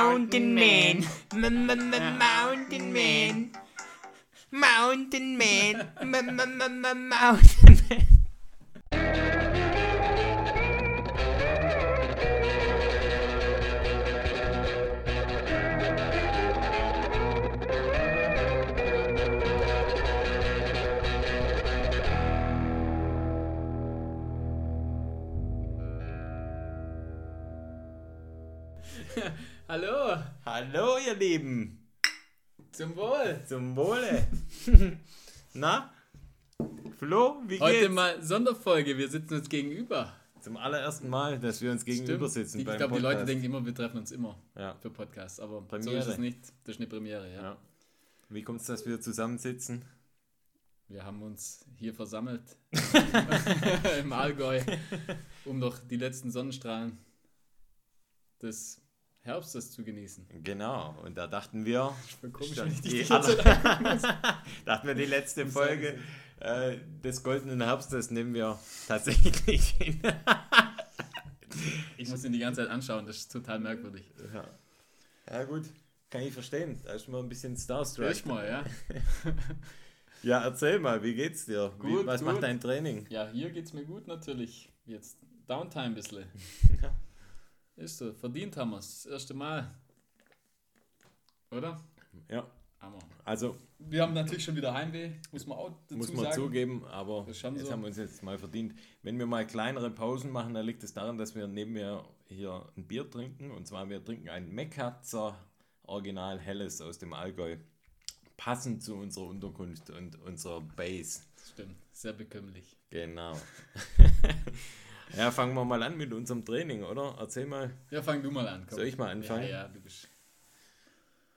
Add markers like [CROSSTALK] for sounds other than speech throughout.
Mountain Man. [LAUGHS] M -m -m Mountain Man. Mountain Man. M -m -m -m Mountain Man. Lieben. zum Wohl. Zum Wohle. [LAUGHS] Na? Flo, wie Heute geht's? mal Sonderfolge, wir sitzen uns gegenüber. Zum allerersten Mal, dass wir uns gegenüber Stimmt. sitzen Ich glaube, die Leute denken immer, wir treffen uns immer Ja. für Podcasts, aber so Premiere. ist es nicht. Das ist eine Premiere, ja. ja. Wie kommt es, dass wir zusammensitzen? Wir haben uns hier versammelt [LAUGHS] [LAUGHS] im Allgäu, um noch die letzten Sonnenstrahlen des Herbstes zu genießen. Genau, und da dachten wir, Komisch, ich die die ganze [LAUGHS] dachten wir, die letzte Folge äh, des goldenen Herbstes nehmen wir tatsächlich [LAUGHS] hin. Ich muss ihn die ganze Zeit anschauen, das ist total merkwürdig. ja. ja, gut, kann ich verstehen. Da ist man ein bisschen starstruck. Erstmal, ja. [LAUGHS] Ja, erzähl mal, wie geht's dir? wie, Gut, was gut. macht dein Training? Ja, hier geht's mir gut natürlich. Jetzt Downtime ein bisschen. Ja. Ist so, verdient haben wir es. Das erste Mal. Oder? Ja, Hammer. also Wir haben natürlich schon wieder Heimweh, muss man auch dazu muss man sagen. zugeben, aber Das jetzt so. haben wir uns jetzt mal verdient. Wenn wir mal kleinere Pausen machen, dann liegt es daran, dass wir neben mir hier ein Bier trinken. Und zwar wir trinken ein Meckatzer Original Helles aus dem Allgäu. Passend zu unserer Unterkunft und unserer Base. Stimmt, sehr bekömmlich. Genau. [LAUGHS] ja, fangen wir mal an mit unserem Training, oder? Erzähl mal. Ja, fang du mal an. Komm. Soll ich mal anfangen? Ja, ja, du bist.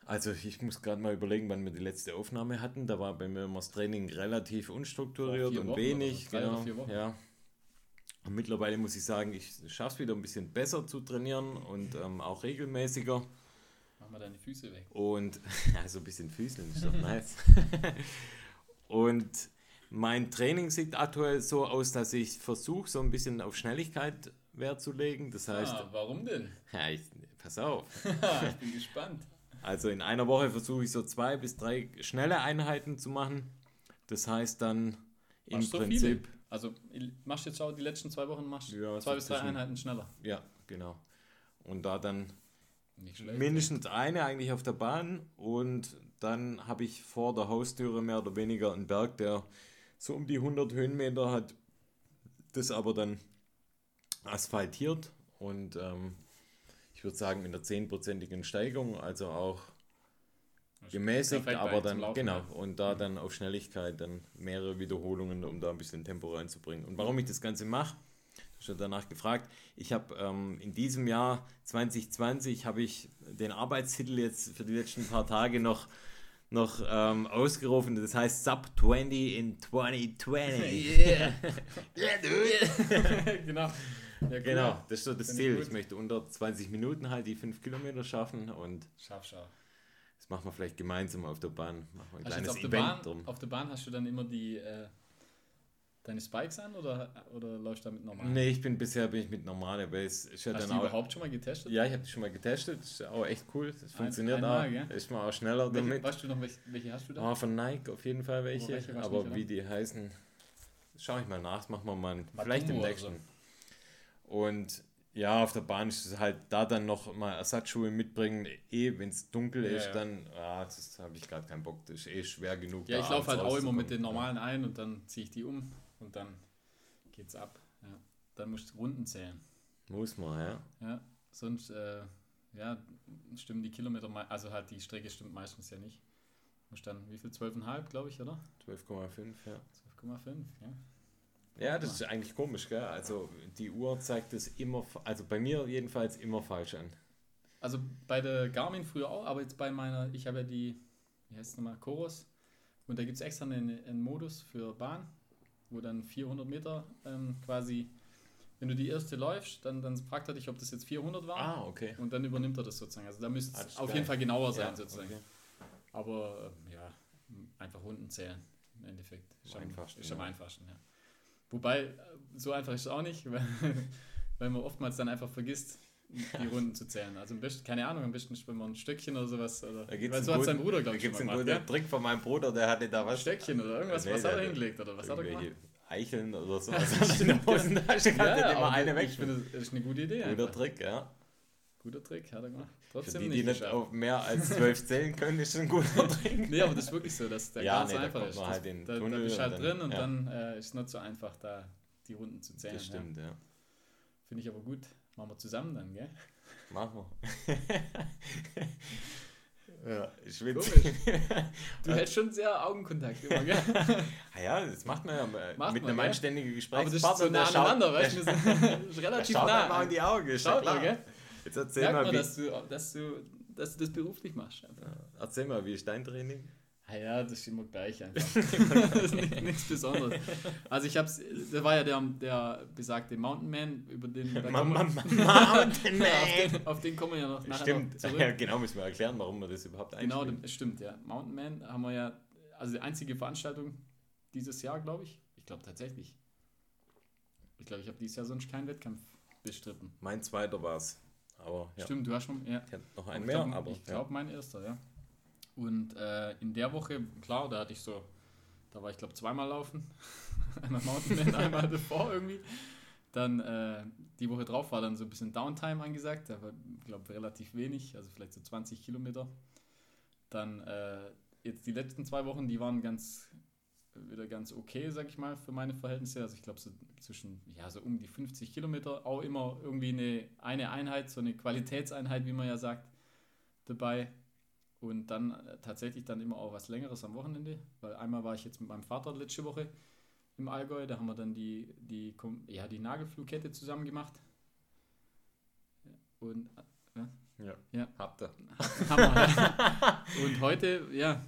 Also ich muss gerade mal überlegen, wann wir die letzte Aufnahme hatten. Da war bei mir immer das Training relativ unstrukturiert und Wochen wenig. genau. Ja. Und mittlerweile muss ich sagen, ich schaffe es wieder ein bisschen besser zu trainieren und ähm, auch regelmäßiger. Mach mal deine Füße weg. Und [LAUGHS] also ein bisschen Füßeln ist doch [LAUGHS] nice. [LAUGHS] und mein Training sieht aktuell so aus, dass ich versuche, so ein bisschen auf Schnelligkeit Wert zu legen. Das heißt, ah, warum denn? ja, ich, pass auf. [LAUGHS] ich bin gespannt. Also in einer Woche versuche ich so zwei bis drei schnelle Einheiten zu machen. Das heißt dann im Machst so Prinzip, viele? Also, machst du jetzt auch die letzten zwei Wochen machst Ja, zwei so bis drei Einheiten schneller. ja, genau. Und da dann schlecht. mindestens eine eigentlich auf der Bahn und dann habe ich vor der Haustüre mehr oder weniger einen Berg, der so um die 100 Höhenmeter hat. Das aber dann asphaltiert und ähm, ich würde sagen mit einer 10%igen Steigung, also auch ist gemäßigt, aber dann genau und da dann auf Schnelligkeit dann mehrere Wiederholungen, um da ein bisschen Tempo reinzubringen. Und warum ich das Ganze mache, schon danach gefragt. Ich habe ähm, in diesem Jahr 2020 habe ich den Arbeitstitel jetzt für die letzten paar Tage noch noch ähm, ausgerufen. Das heißt Sub 20 in 2020. [LAUGHS] Yeah. [LAUGHS] yeah, dude. [LAUGHS] genau. Ja, cool. Genau, das ist so das Finde ich Ziel. gut. Ich möchte unter 20 Minuten halt die 5 Kilometer schaffen und Scharf, scharf. das machen wir vielleicht gemeinsam auf der Bahn. Machen wir ein Hast kleines auf der, Event Bahn, drum. auf der Bahn hast du dann immer die äh, deine Spikes an oder, oder läufst du damit normal? Nee, ich bin bisher bin ich mit normaler Base. Ist ja Hast du die auch, überhaupt schon mal getestet? ja, ich habe die schon mal getestet. Ist auch echt cool. Das funktioniert einmal, auch. gell? Ist man auch schneller welche, damit. weißt du noch, welche, welche hast du da? Ah, von Nike auf jeden Fall welche. welche weißt du aber nicht, wie die heißen, schaue ich mal nach. Das machen wir mal Matumo vielleicht im nächsten. Und ja, auf der Bahn ist es halt da dann noch mal Ersatzschuhe mitbringen. Eh, wenn es dunkel Ja, ist, ja. dann ah, das habe ich gerade keinen Bock. Das ist eh schwer genug. ja, ich laufe halt auch immer mit den normalen ein und dann ziehe ich die um und dann geht's ab. Ja. Dann musst du Runden zählen. Muss man, ja. Ja, sonst äh, ja, stimmen die Kilometer, also halt die Strecke stimmt meistens ja nicht. Musst dann, wie viel? 12,5 glaube ich, oder? 12,5, ja. 12,5, ja. Ja, das ist eigentlich komisch, gell? Also die Uhr zeigt es immer, also bei mir jedenfalls immer falsch an. Also bei der Garmin früher auch, aber jetzt bei meiner, ich habe ja die, wie heißt es nochmal, Chorus. Und da gibt es extra einen, einen Modus für Bahn, wo dann 400 Meter ähm, quasi, wenn du die erste läufst, dann, dann fragt er dich, ob das jetzt 400 war. Ah, okay. Und dann übernimmt er das sozusagen. Also da müsste Ah, es ist auf geil. jeden Fall genauer sein Ja, sozusagen. okay. Aber ähm, ja, einfach Runden zählen im Endeffekt. Ist Am ist am einfachsten, ja. Wobei, äh, so einfach ist es auch nicht, [LAUGHS] weil, weil man oftmals dann einfach vergisst, die Runden zu zählen. Also am besten, keine Ahnung, am besten spielen wir ein Stöckchen oder sowas. Oder, Da gibt's weil einen so hat sein Bruder, Da glaube ich, schon gibt es einen guten Ja? Trick von meinem Bruder, der hatte da was. Stöckchen oder irgendwas, Nee, was hat er hingelegt oder was hat er gemacht? Eicheln oder so. [LAUGHS] Also in der Hosentasche kannst du immer eine weg. ich finde, das ist eine gute Idee. Guter Einfach. Trick, ja. Guter Trick, hat er gemacht. Für Trotzdem die, nicht die nicht auf mehr als zwölf zählen können, ist ein guter [LAUGHS] Trick. Nee, aber das ist wirklich so, dass der Ja, ganz nee, da einfach kommt ist. Das- halt da, da bist du halt drin und ja. dann äh, ist es nicht so einfach, da die Runden zu zählen. Das stimmt, ja. Ja. Finde ich aber gut. Machen wir zusammen dann, gell? Machen wir. [LAUGHS] ja, ich will. [LAUGHS] Du hältst schon sehr Augenkontakt immer, gell? [LAUGHS] Ah ja, das macht man ja Macht mit man, einem gell? anständigen Aber das ist Gesprächspartner. so nah der schaut- aneinander, weißt du? das ist relativ schaut nah. einfach in die Augen, ja Schaut mal, gell? Jetzt erzähl Merkt mal, wie, dass du, dass, du, dass du das beruflich machst. Einfach. erzähl mal, wie ist dein Training? Ah ja, das ist immer gleich einfach. [LAUGHS] das ist nicht, nichts Besonderes. Also ich hab's, das war ja der, der besagte Mountain Man, über den, da kommen wir- [LAUGHS] Mountain Man. auf, den, auf den kommen wir ja noch nachher Stimmt, noch zurück. ja, genau, müssen wir erklären, warum wir das überhaupt Genau, einspielen. das stimmt, ja. Mountain Man haben wir ja, also die einzige Veranstaltung dieses Jahr, glaube ich. Ich glaube tatsächlich. Ich glaube, ich habe dieses Jahr sonst keinen Wettkampf bestritten. Mein zweiter war es. Aber ja, Stimmt, du hast schon, ja. noch Aber einen ich mehr, glaub, aber Ich glaube, mein erster, ja. Und äh, in der Woche, klar, da hatte ich so, da war ich glaube zweimal laufen. [LAUGHS] einmal Mountainman, [LAUGHS] einmal davor irgendwie. Dann äh, die Woche drauf war dann so ein bisschen Downtime angesagt, da war, glaube relativ wenig, also vielleicht so 20 Kilometer. Dann äh, jetzt die letzten zwei Wochen, die waren ganz wieder ganz okay, sag ich mal, für meine Verhältnisse. Also ich glaube so zwischen, ja, so um die 50 Kilometer, auch immer irgendwie eine, eine Einheit, so eine Qualitätseinheit, wie man ja sagt, dabei. Und dann äh, tatsächlich dann immer auch was Längeres am Wochenende, weil einmal war ich jetzt mit meinem Vater letzte Woche im Allgäu, da haben wir dann die, die, ja, die Nagelflugkette zusammen gemacht. Und ja. Ja. habt ihr. Hammer. [LAUGHS] Und heute, ja,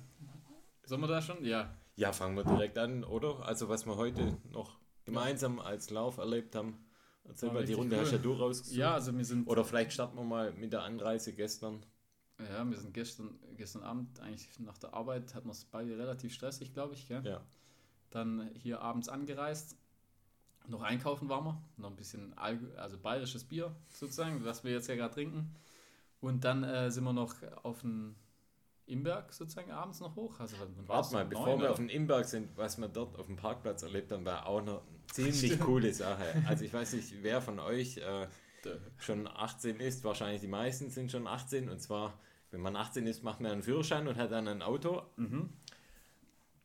sollen wir da schon? Ja, Ja, fangen wir direkt an, oder? Also, was wir heute noch gemeinsam als Lauf erlebt haben. Erzähl mal, die Runde cool. hast ja du rausgesucht. ja, also wir sind Oder vielleicht starten wir mal mit der Anreise gestern. Ja, wir sind gestern, gestern Abend, eigentlich nach der Arbeit, hatten wir es beide relativ stressig, glaube ich. Gell? Ja. Dann hier abends angereist, noch einkaufen waren wir, noch ein bisschen Alg also bayerisches Bier sozusagen, was wir jetzt ja gerade trinken. Und dann äh, sind wir noch auf den Imberg sozusagen abends noch hoch. Also? Warte mal, bevor neun wir oder? auf dem Imberg sind, was wir dort auf dem Parkplatz erlebt haben, war auch eine [LAUGHS] ziemlich Stimmt. coole Sache. Also ich weiß nicht, wer von euch äh. Schon 18 ist. Wahrscheinlich die meisten sind schon 18. Und zwar, wenn man 18 ist, macht man einen Führerschein und hat dann ein Auto. Mhm.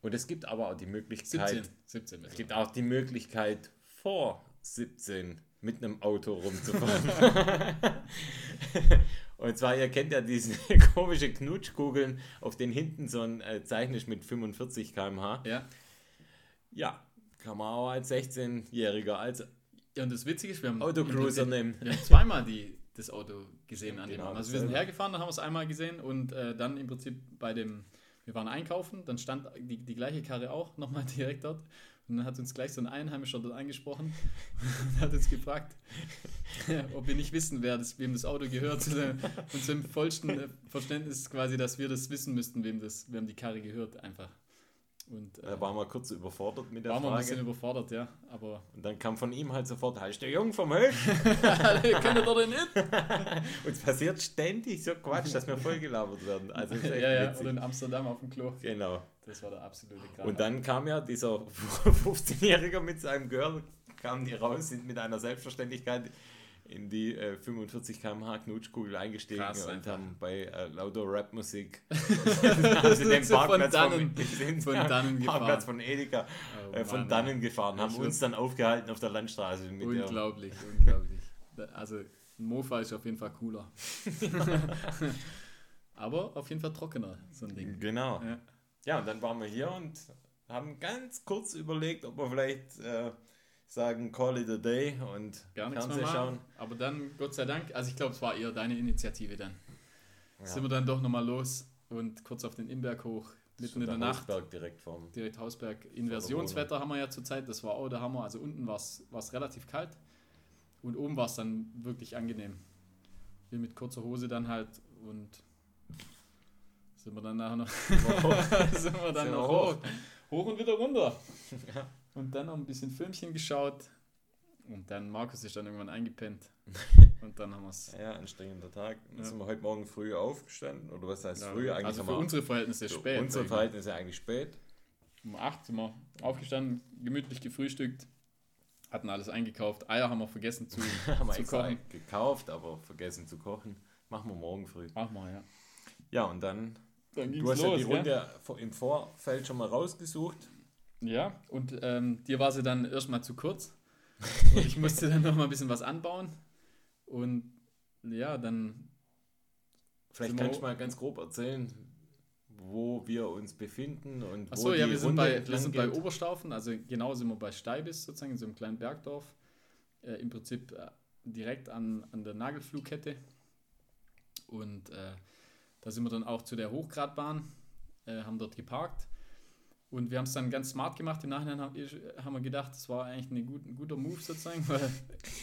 Und es gibt aber auch die Möglichkeit, 17. 17 es gibt auch die Möglichkeit, vor 17 mit einem Auto rumzufahren. [LAUGHS] Und zwar, ihr kennt ja diese [LAUGHS] komische Knutschkugeln, auf denen hinten so ein äh, Zeichen ist mit 45 km/h. Ja. Ja, kann man auch als 16-Jähriger als ja, und das Witzige ist, wir haben, Autocruiser nehmen. wir haben zweimal die, das Auto gesehen an dem Genau, Abend. Also wir sind hergefahren, dann haben wir es einmal gesehen und äh, dann im Prinzip bei dem, wir waren einkaufen, dann stand die, die gleiche Karre auch nochmal [LAUGHS] direkt dort und dann hat uns gleich so ein Einheimischer dort angesprochen [LAUGHS] und hat uns gefragt, [LAUGHS] ob wir nicht wissen, wer das, wem das Auto gehört. Und zum vollsten äh, Verständnis quasi, dass wir das wissen müssten, wem, das, wem die Karre gehört einfach. Und äh, Da waren wir kurz überfordert mit der waren wir ein bisschen Frage. überfordert, ja, aber Und dann kam von ihm halt sofort, heißt der Jung vom Höch? [LAUGHS] könnt ihr dort nicht? [LAUGHS] Und es passiert ständig so Quatsch, dass wir vollgelabert werden. Also ist ja, echt ja, witzig. oder in Amsterdam auf dem Klo. Genau. Das war der absolute Kracher. Und dann kam ja dieser [LAUGHS] 15-Jährige mit seinem Girl, kamen die raus, sind mit einer Selbstverständlichkeit in die äh, 45 km/h Knutschkugel eingestiegen Krass, und einfach. haben bei äh, lauter Rapmusik [LAUGHS] [LAUGHS] haben sie den sie von Parkplatz dannen- [LAUGHS] sind von ja, dannen Parkplatz gefahren. von Edeka Oh, äh, von dannen gefahren, haben uns dann aufgehalten auf der Landstraße Unglaublich, unglaublich. Also ein Mofa ist auf jeden Fall cooler. Aber auf jeden Fall trockener, so ein Ding. Genau. Ja. Ja, und dann waren wir hier und haben ganz kurz überlegt, ob wir vielleicht äh, sagen Call it a day und Gar nichts mehr machen. schauen. Aber dann, Gott sei Dank, also ich glaube, es war eher deine Initiative dann. Ja. Sind wir dann doch nochmal los und kurz auf den Imberg hoch, mitten in der Nacht. Hausberg direkt vorm. direkt Hausberg. Inversionswetter haben wir ja zurzeit, das war auch der Hammer. Also unten war es relativ kalt und oben war es dann wirklich angenehm. Wir mit kurzer Hose dann halt und sind wir dann nachher noch sind wir [LAUGHS] dann Sind noch hoch. hoch. hoch und wieder runter. [LAUGHS] Und dann noch ein bisschen Filmchen geschaut Und dann Markus ist dann irgendwann eingepennt. [LAUGHS] und dann haben wir es. Ja, anstrengender Tag. Dann Ja. sind wir heute Morgen früh aufgestanden. Oder was heißt Ja, früh? Eigentlich also für wir unsere Verhältnisse für spät. unsere. Verhältnisse eigentlich spät. Um 8 sind wir aufgestanden, gemütlich gefrühstückt, hatten alles eingekauft. Eier haben wir vergessen zu, [LAUGHS] haben wir zu kochen. gekauft, aber vergessen zu kochen. Machen wir morgen früh. Mach mal, ja. Ja, und dann, Dann du hast ja die? Runde vor- im Vorfeld schon mal rausgesucht. Ja, und ähm, dir war sie dann erstmal zu kurz. [LAUGHS] Und ich musste dann noch mal ein bisschen was anbauen. Und ja, dann Vielleicht kannst du mal ganz grob erzählen, wo wir uns befinden und Achso, wo ja, die wir sind, Runde bei, wir sind bei. Oberstaufen, also genau sind wir bei Steibis sozusagen, in so einem kleinen Bergdorf. Äh, Im Prinzip äh, direkt an, an der Nagelflugkette. Und äh, da sind wir dann auch zu der Hochgradbahn, äh, haben dort geparkt. Und wir haben es dann ganz smart gemacht. Im Nachhinein haben, haben wir gedacht, das war eigentlich eine gut, ein guter Move sozusagen, [LAUGHS] weil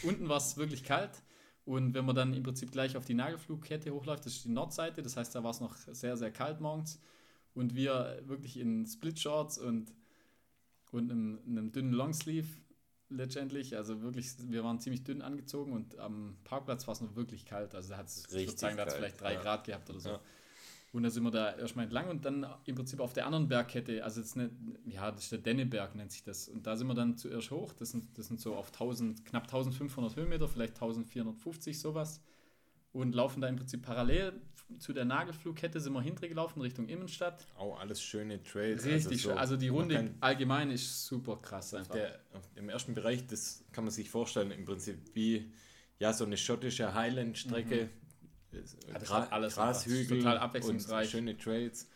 unten war es wirklich kalt. Und wenn man dann im Prinzip gleich auf die Nagelflugkette hochläuft, das ist die Nordseite, das heißt, da war es noch sehr, sehr kalt morgens. Und wir wirklich in Split-Shorts und, und einem, einem dünnen Longsleeve letztendlich. Also wirklich, wir waren ziemlich dünn angezogen und am Parkplatz war es noch wirklich kalt. Also da hat es, ich würde Richtig sagen, da hat es kalt, vielleicht drei ja. Grad gehabt oder so. Ja. Und da sind wir da erstmal entlang und dann im Prinzip auf der anderen Bergkette, also jetzt nicht, ja, das ist der Denneberg nennt sich das. Und da sind wir dann zuerst hoch, das sind, das sind so auf 1000, knapp 1500 Höhenmeter, vielleicht 1450 sowas. Und laufen da im Prinzip parallel zu der Nagelflugkette, sind wir hintergelaufen Richtung Innenstadt. Auch alles schöne Trails. Richtig, so, schön. also die Runde kann allgemein ist super krass einfach. Der, dem ersten Bereich, das kann man sich vorstellen, im Prinzip wie ja, so eine schottische Highland-Strecke. Ja, Gra hat alles. Das ist Grashügel total abwechslungsreich. schöne Trails.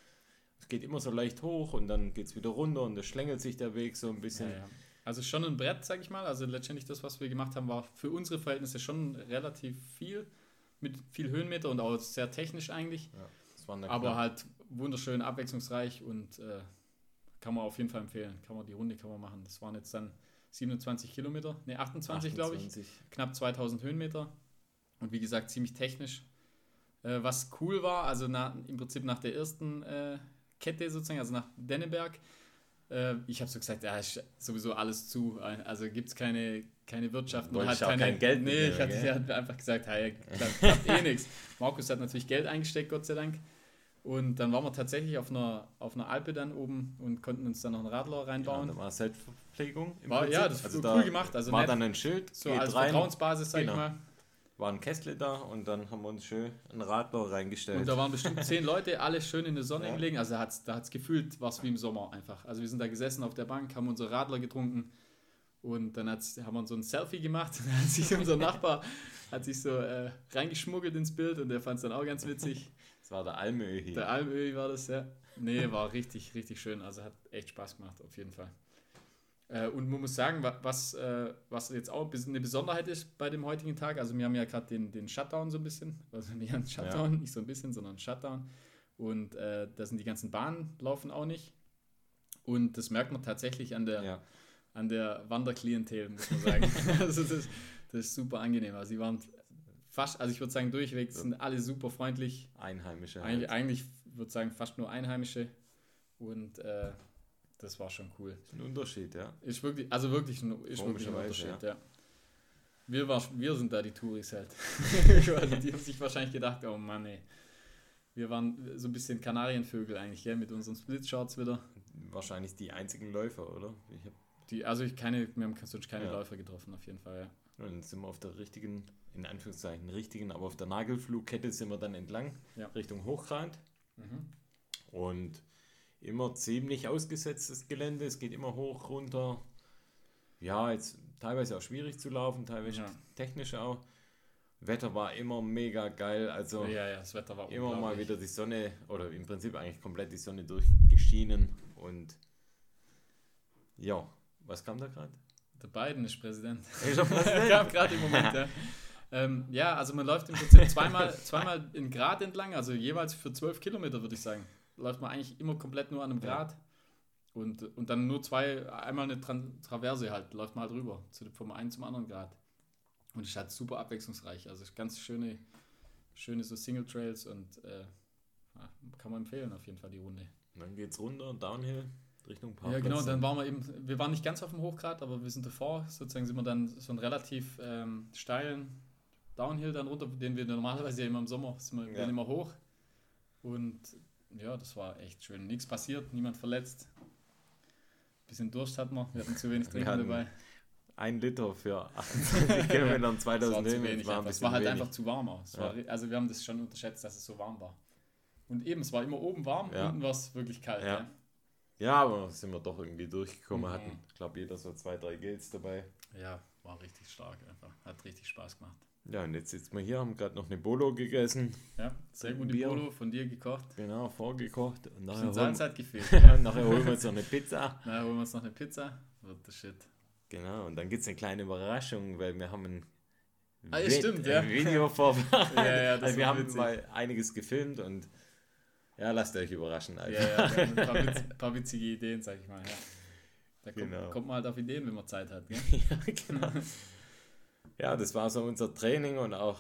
Es geht immer so leicht hoch und dann geht es wieder runter und es schlängelt sich der Weg so ein Ja, bisschen. ja. Also schon ein Brett, sag ich mal. Also letztendlich das, was wir gemacht haben, war für unsere Verhältnisse schon relativ viel. Mit viel Höhenmeter und auch sehr technisch eigentlich. Ja, Aber knapp halt wunderschön, abwechslungsreich und äh, kann man auf jeden Fall empfehlen. Kann man die Runde kann man machen. Das waren jetzt dann 27 Kilometer, ne 28, glaube ich, 28. knapp 2000 Höhenmeter und wie gesagt ziemlich technisch. Äh, was cool war, also na, im Prinzip nach der ersten äh, Kette sozusagen, also nach Denneberg, äh, ich habe so gesagt, ja, ist sowieso alles zu, also gibt es keine, keine Wirtschaft halt auch keine, kein Geld Nee, ich hatte ja halt einfach gesagt, hey, klappt, klappt eh nichts. Markus hat natürlich Geld eingesteckt, Gott sei Dank. Und dann waren wir tatsächlich auf einer, auf einer Alpe dann oben und konnten uns dann noch einen Radler Ja, reinbauen. da war Selbstverpflegung. im War- ja, Prinzip. das ist da cool gemacht, also war nicht dann ein Schild, so als rein, Vertrauensbasis, sag Genau. ich mal. War ein Kessel da und dann haben wir uns schön einen Radler reingestellt. Und da waren bestimmt [LAUGHS] zehn Leute, alle schön in der Sonne Ja. gelegen. Also hat's, da hat es gefühlt, war es wie im Sommer einfach. Also wir sind da gesessen auf der Bank, haben unser Radler getrunken und dann hat's, haben wir uns so ein Selfie gemacht. Und [LAUGHS] dann hat sich unser Nachbar hat sich so äh, reingeschmuggelt ins Bild und der fand es dann auch ganz witzig. das war der Almöhi. Der Almöhi war das, ja. Nee, war richtig, richtig schön. Also hat echt Spaß gemacht, auf jeden Fall. Äh, und man muss sagen, wa- was, äh, was jetzt auch eine Besonderheit ist bei dem heutigen Tag, also wir haben ja gerade den, den Shutdown so ein bisschen, also nicht ein Shutdown, nicht so ein bisschen, sondern Shutdown. Und äh, da sind die ganzen Bahnen laufen auch nicht. Und das merkt man tatsächlich an der, ja. an der Wanderklientel, muss man sagen. [LAUGHS] also das, das ist super angenehm. Also sie waren fast, also ich würde sagen, durchweg sind alle super freundlich. Einheimische. Eigentlich, Halt. eigentlich würde ich sagen, fast nur Einheimische. Und äh, das war schon cool. Ein Unterschied, ja. Ist wirklich, also wirklich ein, ist wirklich ein Unterschied, ja. Wir, war, wir sind da die Touris halt. [LAUGHS] also die haben sich wahrscheinlich gedacht, oh Mann, ey. Wir waren so ein bisschen Kanarienvögel eigentlich, gell, mit unseren Split-Shorts wieder. Wahrscheinlich die einzigen Läufer, oder? Ich hab, Die, also ich keine, wir haben sonst keine Ja. Läufer getroffen, auf jeden Fall, ja. dann sind wir auf der richtigen, in Anführungszeichen richtigen, aber auf der Nagelflugkette sind wir dann entlang, Ja. Richtung Hochgrad. Mhm. Und immer ziemlich ausgesetztes Gelände. Es geht immer hoch, runter. Ja, jetzt teilweise auch schwierig zu laufen, teilweise Ja. technisch auch. Wetter war immer mega geil. Also Ja, ja, das Wetter war immer mal wieder die Sonne oder im Prinzip eigentlich komplett die Sonne durchgeschienen. Und ja, was kam da gerade? Der Biden ist Präsident. Ist er Präsident? [LAUGHS] Kam gerade im Moment, ja. Ähm, ja, also man läuft im Prinzip zweimal, zweimal in Grad entlang, also jeweils für 12 Kilometer, würde ich sagen. Läuft man eigentlich immer komplett nur an einem Ja. Grad. Und, und dann nur zwei, einmal eine Tran Traverse halt, läuft man halt rüber, zu, vom einen zum anderen Grad. Und ist halt super abwechslungsreich. Also ganz schöne, schöne so Single Trails und äh, ja, kann man empfehlen auf jeden Fall die Runde. Dann geht's runter, Downhill. Richtung Parkplatz. Ja, genau, dann waren wir eben, wir waren nicht ganz auf dem Hochgrad, aber wir sind davor, sozusagen sind wir dann so einen relativ ähm, steilen Downhill dann runter, den wir normalerweise ja immer im Sommer, sind wir ja. immer hoch. Und ja, das war echt schön. Nichts passiert, niemand verletzt. Bisschen Durst hatten wir, wir hatten zu wenig Trinken dabei. Ein Liter für 28 Kilometer 2000 Höhenmeter. War, es war halt wenig. einfach zu warm aus. Ja. War, also wir haben das schon unterschätzt, dass es so warm war. Und eben, es war immer oben warm, ja. unten war es wirklich kalt. Ja. ja. aber sind wir doch irgendwie durchgekommen. Mhm. hatten, ich glaube, jeder so zwei, drei Gels dabei. Ja, war richtig stark einfach. Hat richtig Spaß gemacht. Ja, und jetzt sitzen wir hier, haben gerade noch eine Bolo gegessen. Ja, sehr gute Bier. Bolo von dir gekocht. Genau, vorgekocht. Und nachher Salz hat gefehlt. [LAUGHS] nachher holen wir uns noch eine Pizza. Nachher holen wir uns noch eine Pizza. Wird das Shit. Genau, und dann gibt es eine kleine Überraschung, weil wir haben ein, ah, ja, stimmt, ja. Video vorbereitet. ja, ja, also wir haben witzig. mal einiges gefilmt und ja, lasst euch überraschen. Einfach. Ja, ja, ein paar, [LAUGHS] witz, paar, witzige Ideen, sag ich mal. Ja. Da kommt, genau. kommt man halt auf Ideen, wenn man Zeit hat. [LAUGHS] ja, genau ja, das war so unser Training und auch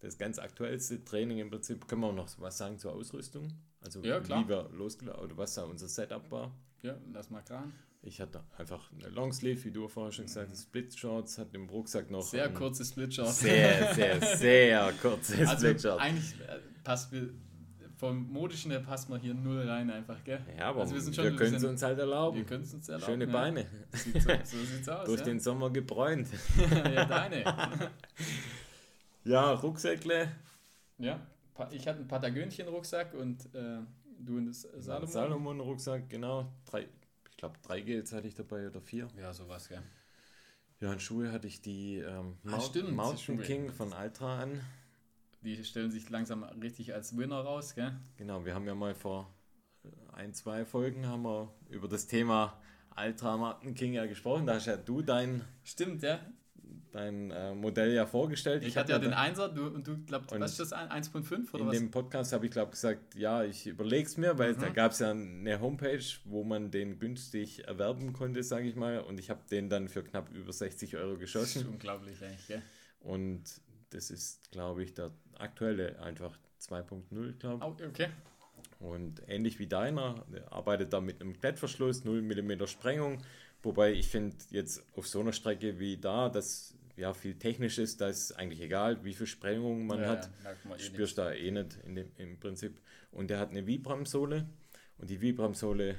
das ganz aktuellste Training im Prinzip. Können wir auch noch was sagen zur Ausrüstung? Also ja, klar. wie wir losgelaufen oder was da unser Setup war. Ja, lass mal klar. Ich hatte einfach eine Longsleeve, wie du vorher schon gesagt hast, Split Shorts, hatte im Rucksack noch. Sehr kurze Split Shorts. Sehr, sehr, sehr [LAUGHS] kurze also Split Shorts. Eigentlich äh, passt mir vom Modischen her passt man hier null rein einfach, gell? Ja, aber also wir, wir können es uns halt erlauben. Wir können es uns erlauben. Schöne Beine. Sieht so, so sieht's [LAUGHS] aus. Durch ja? den Sommer gebräunt. [LAUGHS] ja, deine. [LAUGHS] ja, Rucksäckle. Ja, ich hatte einen Patagönchen-Rucksack und äh, du einen Salomon. Salomon-Rucksack, genau. Drei, ich glaube, drei Gels hatte ich dabei oder vier. Ja, sowas, gell. Ja, und Schuhe hatte ich die ähm, ah, Mountain King von Altra an die stellen sich langsam richtig als Winner raus, gell? Genau, wir haben ja mal vor ein, zwei Folgen haben wir über das Thema Ultra Martin King ja gesprochen. Da hast ja du dein. Stimmt, ja. Dein äh, Modell ja vorgestellt. Ich, ich hatte ja den Einser du, und du glaubst, was ist das, 1.5 oder in was? In dem Podcast habe ich, glaube gesagt, ja, ich überlege es mir, weil mhm. da gab es ja eine Homepage, wo man den günstig erwerben konnte, sage ich mal. Und ich habe den dann für knapp über 60 Euro geschossen. Das ist unglaublich eigentlich, gell? Und das ist, glaube ich, der aktuelle einfach 2.0, glaube ich. okay. Und ähnlich wie deiner, arbeitet da mit einem Klettverschluss, 0 mm Sprengung. Wobei ich finde, jetzt auf so einer Strecke wie da, dass ja viel technisch ist, da ist eigentlich egal, wie viel Sprengung man ja, hat. Ja, eh spürst da eh nicht in dem, im Prinzip. Und der hat eine Vibram-Sohle. Und die Vibram-Sohle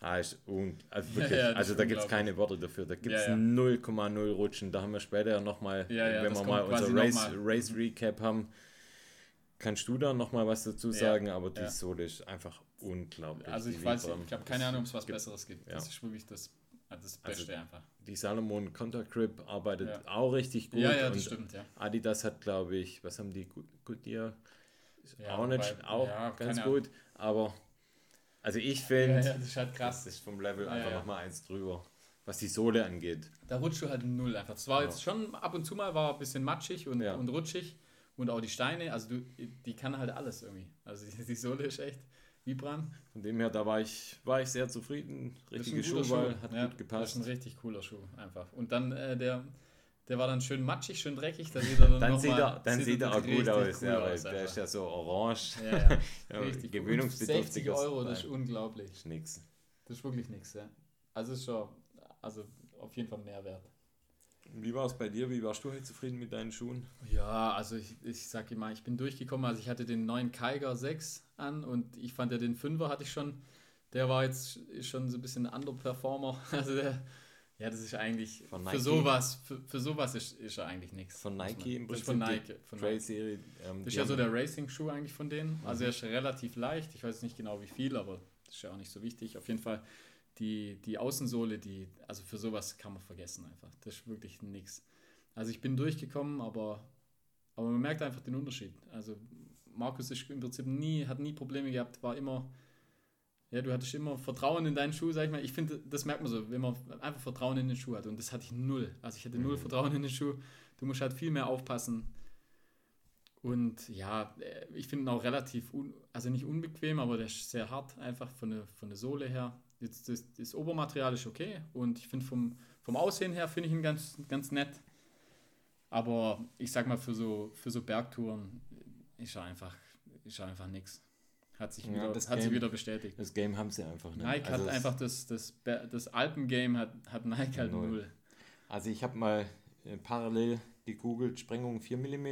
Ah, ist un also, [LAUGHS] wirklich, ja, also da gibt es keine Worte dafür. Da gibt es 0,0 ja, Rutschen. Da haben wir später ja nochmal, ja, wenn wir mal unser Race, Race Recap haben, kannst du da nochmal was dazu sagen, aber die Sohle ist einfach unglaublich. Also ich weiß, ich habe keine Ahnung, ob es was Besseres gibt. Das ist wirklich das, das also Beste also einfach. Die Salomon Contact Grip arbeitet auch richtig gut. Ja, ja, das stimmt, ja. Adidas hat, glaube ich, was haben die Goodyear? auch nicht, auch ganz gut, aber also ich finde, ja, ja, das ist halt krass. Das ist vom Level ja, einfach ja. nochmal eins drüber, was die Sohle angeht. Da rutscht du halt null einfach. Es war jetzt schon ab und zu mal war ein bisschen matschig und, und rutschig und auch die Steine, also du, die kann halt alles irgendwie. Also die, die Sohle ist echt Vibram. Von dem her, da war ich, war ich sehr zufrieden. Richtige Schuhwahl, Schuh. hat gut gepasst. Das ist ein richtig cooler Schuh einfach. Und dann äh, der der war dann schön matschig, schön dreckig. Da sieht er dann, dann, sieht, er, dann sieht er auch gut aus. Cool ja, aus der ist ja so orange. Ja, ja. [LAUGHS] richtig. Gewöhnungsbedürftig. 60 Euro, das ist unglaublich. Das ist nix. Das ist wirklich nix, ja. Also ist schon, also auf jeden Fall Mehrwert. Wie war es bei dir? Wie warst du heute zufrieden mit deinen Schuhen? Ja, also ich, ich sag immer, ich bin durchgekommen. Also ich hatte den neuen Kaiger 6 an und ich fand ja den 5er hatte ich schon. Der war jetzt schon so ein bisschen ein Underperformer. [LAUGHS] Also der ja, das ist eigentlich für sowas, für, für sowas ist, ist er eigentlich nichts. Von Nike im Prinzip. Von Nike. Von Trail Serie. Ähm, das ist ja so der Racing-Schuh eigentlich von denen. Also er ist relativ leicht. Ich weiß nicht genau wie viel, aber das ist ja auch nicht so wichtig. Auf jeden Fall die, die Außensohle, die, also für sowas kann man vergessen einfach. Das ist wirklich nichts. Also ich bin durchgekommen, aber, aber man merkt einfach den Unterschied. Also Markus ist im Prinzip nie, hat nie Probleme gehabt, war immer ja, du hattest immer Vertrauen in deinen Schuh, sag ich mal. Ich finde, das merkt man so, wenn man einfach Vertrauen in den Schuh hat. Und das hatte ich null. Also ich hatte null mhm. Vertrauen in den Schuh. Du musst halt viel mehr aufpassen. Und ja, ich finde ihn auch relativ, also nicht unbequem, aber der ist sehr hart, einfach von der, von der Sohle her. Jetzt, das, das Obermaterial ist okay und ich finde vom, vom Aussehen her finde ich ihn ganz, ganz nett. Aber ich sag mal, für so, für so Bergtouren ist er einfach, ist er einfach nichts. Hat sich Ja, wieder, das hat sich Game- wieder bestätigt. Das Game haben sie einfach nicht. Nike also hat einfach das, das, das Alpengame hat, hat Nike halt Null. null. Also ich habe mal äh, parallel gegoogelt, Sprengung 4 mm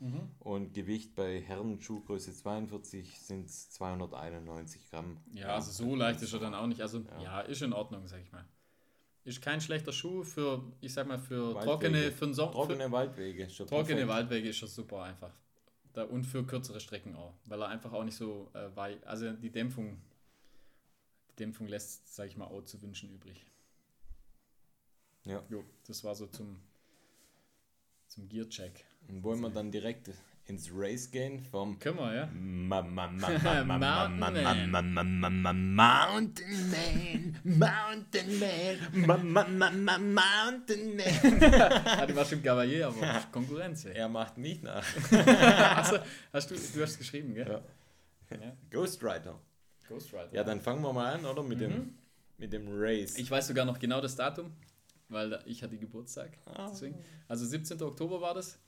Mhm. und Gewicht bei Herren Schuhgröße 42 sind es 291 Gramm. Ja, also so leicht ist er dann auch nicht. Also Ja. ja, ist in Ordnung, sag ich mal. Ist kein schlechter Schuh für, ich sag mal, für Waldwege. trockene, für den Sommer. Trockene Für Waldwege. ist schon trockene perfekt. Waldwege ist er super einfach. Da, und für kürzere Strecken auch, weil er einfach auch nicht so äh, weit, also die Dämpfung, die Dämpfung lässt, sag ich mal, auch zu wünschen übrig. Ja. Jo, das war so zum, zum Gear-Check. Wollen wir dann direkt ins Race gehen vom Können wir, ja? Mountain ma- ma- ma- ma- Mountain Man, Mountain Man, ma- ma- ma- ma- Mountain Man. Ah, du warst im Cavalier, aber Konkurrenz. Er macht mich nach. Achso, hast du, du hast geschrieben, gell? Ja. Ghost Rider. Ghost Rider. Ja, dann fangen wir mal an, oder? Mit, Mhm. dem, mit dem Race. Ich weiß sogar noch genau das Datum, weil ich hatte Geburtstag. Ah. Deswegen. Also 17. Oktober war das.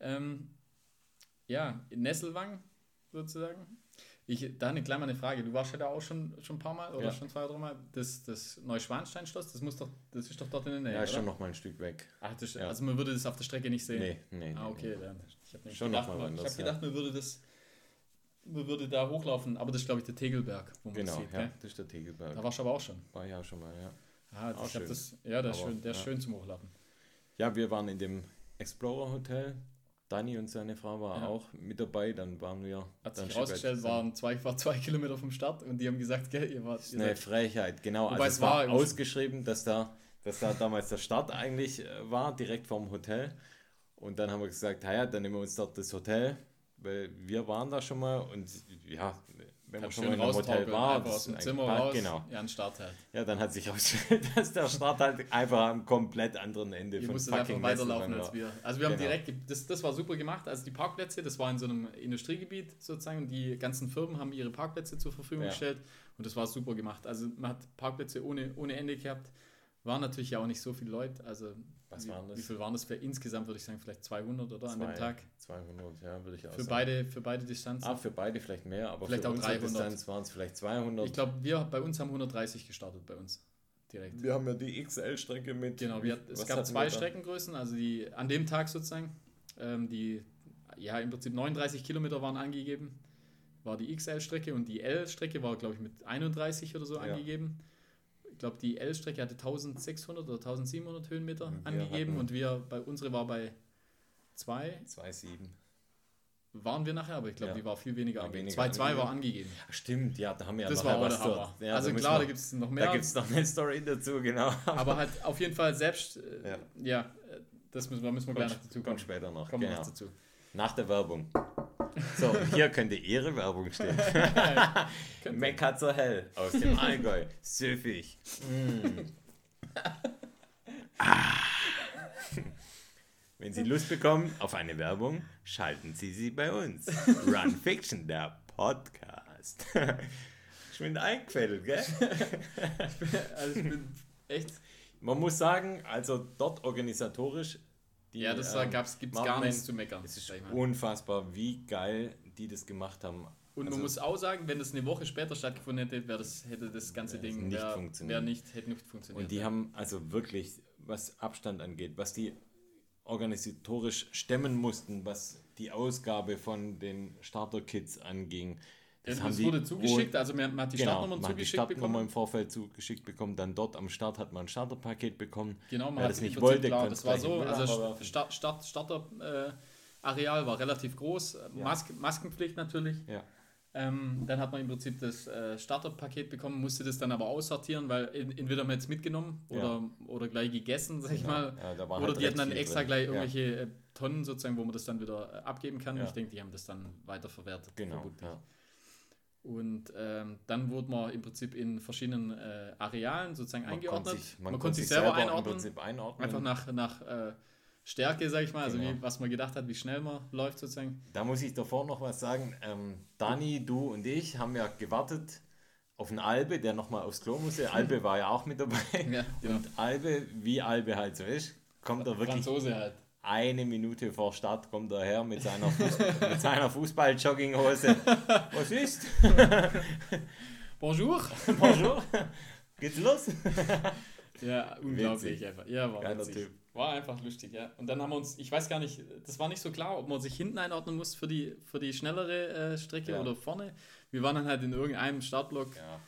Ähm, ja, in Nesselwang sozusagen. Ich, da eine kleine eine Frage. Du warst ja da auch schon, schon ein paar Mal oder Ja. schon zwei oder drei Mal. Das, das Neuschwanstein-Schloss, das, muss doch, das ist doch dort in der Nähe. ja, ist oder? schon noch mal ein Stück weg. Ach, das, Ja. Also man würde das auf der Strecke nicht sehen. Nee, nee. Ah, okay. nee. Dann. Ich habe Schon gedacht, noch mal man- ich anders, hab gedacht man würde das man würde da hochlaufen, aber das ist glaube ich der Tegelberg, wo man Genau, das sieht. ja, gell? das ist der Tegelberg. Da warst du aber auch schon. War ja schon mal, ja. Ah, das, Auch ich schön. das, ja, der ist schön, der ist ja. schön zum Hochlaufen. Ja, wir waren in dem Explorer Hotel. Dani und seine Frau war Ja. auch mit dabei. Dann waren wir. Hat sich herausgestellt, waren zwei, war zwei [LAUGHS] Kilometer vom Start und die haben gesagt, gell, ihr wart. Ihr eine Frechheit, genau. Wobei also es war ausgeschrieben, dass da, dass da damals der Start eigentlich äh, war, direkt vorm Hotel. Und dann haben wir gesagt, ja, dann nehmen wir uns dort das Hotel, weil wir waren da schon mal und ja, wenn man schon in einem Hotel war, einfach aus dem Zimmer raus, Genau. ja, ein Start halt. Ja, dann hat sich herausgestellt, [LAUGHS] dass der Start halt einfach am komplett anderen Ende Ihr von musstet einfach fucking weiterlaufen Nesselwang als wir. Also wir haben Genau. direkt, das, das war super gemacht, also die Parkplätze, das war in so einem Industriegebiet sozusagen und die ganzen Firmen haben ihre Parkplätze zur Verfügung Ja. gestellt und das war super gemacht. Also man hat Parkplätze ohne, ohne Ende gehabt, waren natürlich ja auch nicht so viele Leute, also Was wie, waren das? wie viel waren das für insgesamt, würde ich sagen, vielleicht 200 oder an dem Zwei- Tag? 200, ja, würde ich auch Für sagen. beide, für beide Distanzen. Ah, für beide vielleicht mehr, aber Vielleicht für auch unsere 300. Distanz waren es vielleicht 200. Ich glaube, wir bei uns haben 130 gestartet bei uns. Direkt. wir haben ja die XL-Strecke mit. Genau, wir, es gab zwei? Streckengrößen, also die an dem Tag sozusagen, ähm, die ja im Prinzip 39 Kilometer waren angegeben, war die XL-Strecke und die L-Strecke war, glaube ich, mit 31 oder so Ja. angegeben. Ich glaube, die L-Strecke hatte 1600 oder 1700 Höhenmeter wir angegeben und wir, bei unsere war bei 2, 2,7. waren wir nachher, aber ich glaube, Ja. die war viel weniger War angegeben. weniger 2,2 war angegeben. Stimmt, ja, da haben wir ja Das war was dort. Ja, also da klar, da gibt es noch Da mehr. gibt es noch eine Story dazu, genau. Aber halt auf jeden Fall selbst, äh, Ja. ja, äh, das müssen wir, müssen wir gleich noch dazu kommt kommen. später noch. Kommen genau. noch dazu. Nach der Werbung. So, hier könnte Ihre Werbung stehen. [LAUGHS] Könnte. Meckatzer Hell aus dem Allgäu. Süffig. Mm. Ah. Wenn Sie Lust bekommen auf eine Werbung, schalten Sie sie bei uns. Run Fiction, der Podcast. [LAUGHS] Schwind eingefädelt, gell? [LAUGHS] Also ich bin echt. Man muss sagen, also dort organisatorisch, die, Ja, das ähm, gab's, gibt's Mountain gar nichts zu meckern. es ist unfassbar, wie geil die das gemacht haben. Und also- man muss auch sagen, wenn das eine Woche später stattgefunden hätte, wär das, hätte das ganze Wäre Ding nicht wär, funktioniert. wär nicht, hätte nicht funktioniert. Und die haben also wirklich, was Abstand angeht, was die organisatorisch stemmen mussten, was die Ausgabe von den Starter-Kits anging. Das, haben das wurde zugeschickt, wohl- also man hat die genau, Startnummern man hat die zugeschickt Startnummer bekommen. im Vorfeld zugeschickt bekommen, dann dort am Start hat man ein Starterpaket bekommen. Genau, man Wer hat das nicht wollte, klar, das war so, also. Start, Start, Starter äh, war relativ groß, Mas Maskenpflicht natürlich. Ja. Ähm, dann hat man im Prinzip das äh, Starterpaket bekommen, musste das dann aber aussortieren, weil entweder man jetzt mitgenommen oder, Ja. oder gleich gegessen, sag ich Genau. mal. Ja, Oder halt die hatten dann extra drin. gleich Ja. irgendwelche äh, Tonnen sozusagen, wo man das dann wieder äh, abgeben kann. Ja. Ich denke, die haben das dann weiterverwertet. Genau. Ja. Und ähm, dann wurde man im Prinzip in verschiedenen äh, Arealen sozusagen Man eingeordnet. konnte sich, man konnte sich selber selber einordnen. Einordnen. Einfach nach, nach äh, Stärke, sag ich mal, also Genau. wie, was man gedacht hat, wie schnell man läuft sozusagen. Da muss ich davor noch was sagen. Ähm, Dani, du und ich haben ja gewartet auf einen Albe, der nochmal aufs Klo musste. [LAUGHS] Albe war ja auch mit dabei. Ja. Und Albe, wie Albe halt so ist, kommt er wirklich Franzose halt. Eine Minute vor Start kommt er her mit seiner, Fuß [LAUGHS] mit seiner Fußball-Jogginghose. Was ist? [LAUGHS] Bonjour. Bonjour. Geht's los? Ja, unglaublich Witzig. einfach. Ja, war Geiler witzig. Typ. War einfach lustig, ja. Und dann haben wir uns, ich weiß gar nicht, das war nicht so klar, ob man sich hinten einordnen muss für die, für die schnellere äh, Strecke Ja. oder vorne. Wir waren dann halt in irgendeinem Startblock, Ja.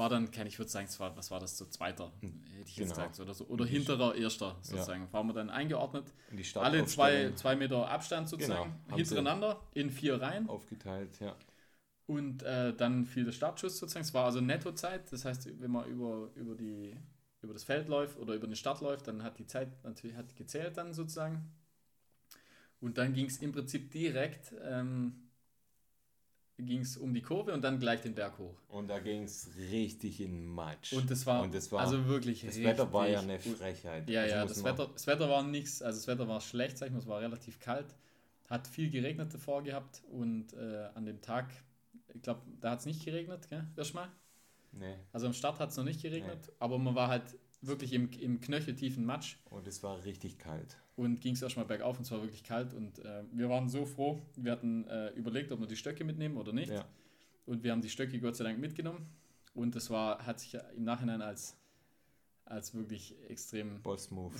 War dann, kein, ich würde sagen, es war, was war das, so zweiter, hätte ich jetzt Genau. gesagt, oder so. Oder hinterer erster, sozusagen. Waren wir dann eingeordnet. Und die Alle zwei, zwei Meter Abstand sozusagen, Genau. Hintereinander in vier Reihen. aufgeteilt, ja. Und äh, dann fiel der Startschuss sozusagen. Es war also Nettozeit. Das heißt, wenn man über, über, die, über das Feld läuft oder über den Start läuft, dann hat die Zeit natürlich hat gezählt dann sozusagen. Und dann ging es im Prinzip direkt ähm, ging's um die Kurve und dann gleich den Berg hoch. Und da ging es richtig in Matsch. Und das war, Und das war also wirklich das Wetter war ja eine. Frechheit. Ja, Das ja, das Wetter, das Wetter war nichts, also das Wetter war schlecht, sag ich mal, es war relativ kalt, hat viel geregnet davor gehabt und äh, an dem Tag, ich glaube, da hat es nicht geregnet, gell, erstmal. Nee, Also am Start hat es noch nicht geregnet, aber man war halt wirklich im, im knöcheltiefen Matsch und es war richtig kalt. Und ging es erstmal bergauf und es war wirklich kalt und äh, wir waren so froh, wir hatten äh, überlegt, ob wir die Stöcke mitnehmen oder nicht Ja. und wir haben die Stöcke Gott sei Dank mitgenommen und das war, hat sich im Nachhinein als, als wirklich extrem, [LAUGHS] Boss-Move,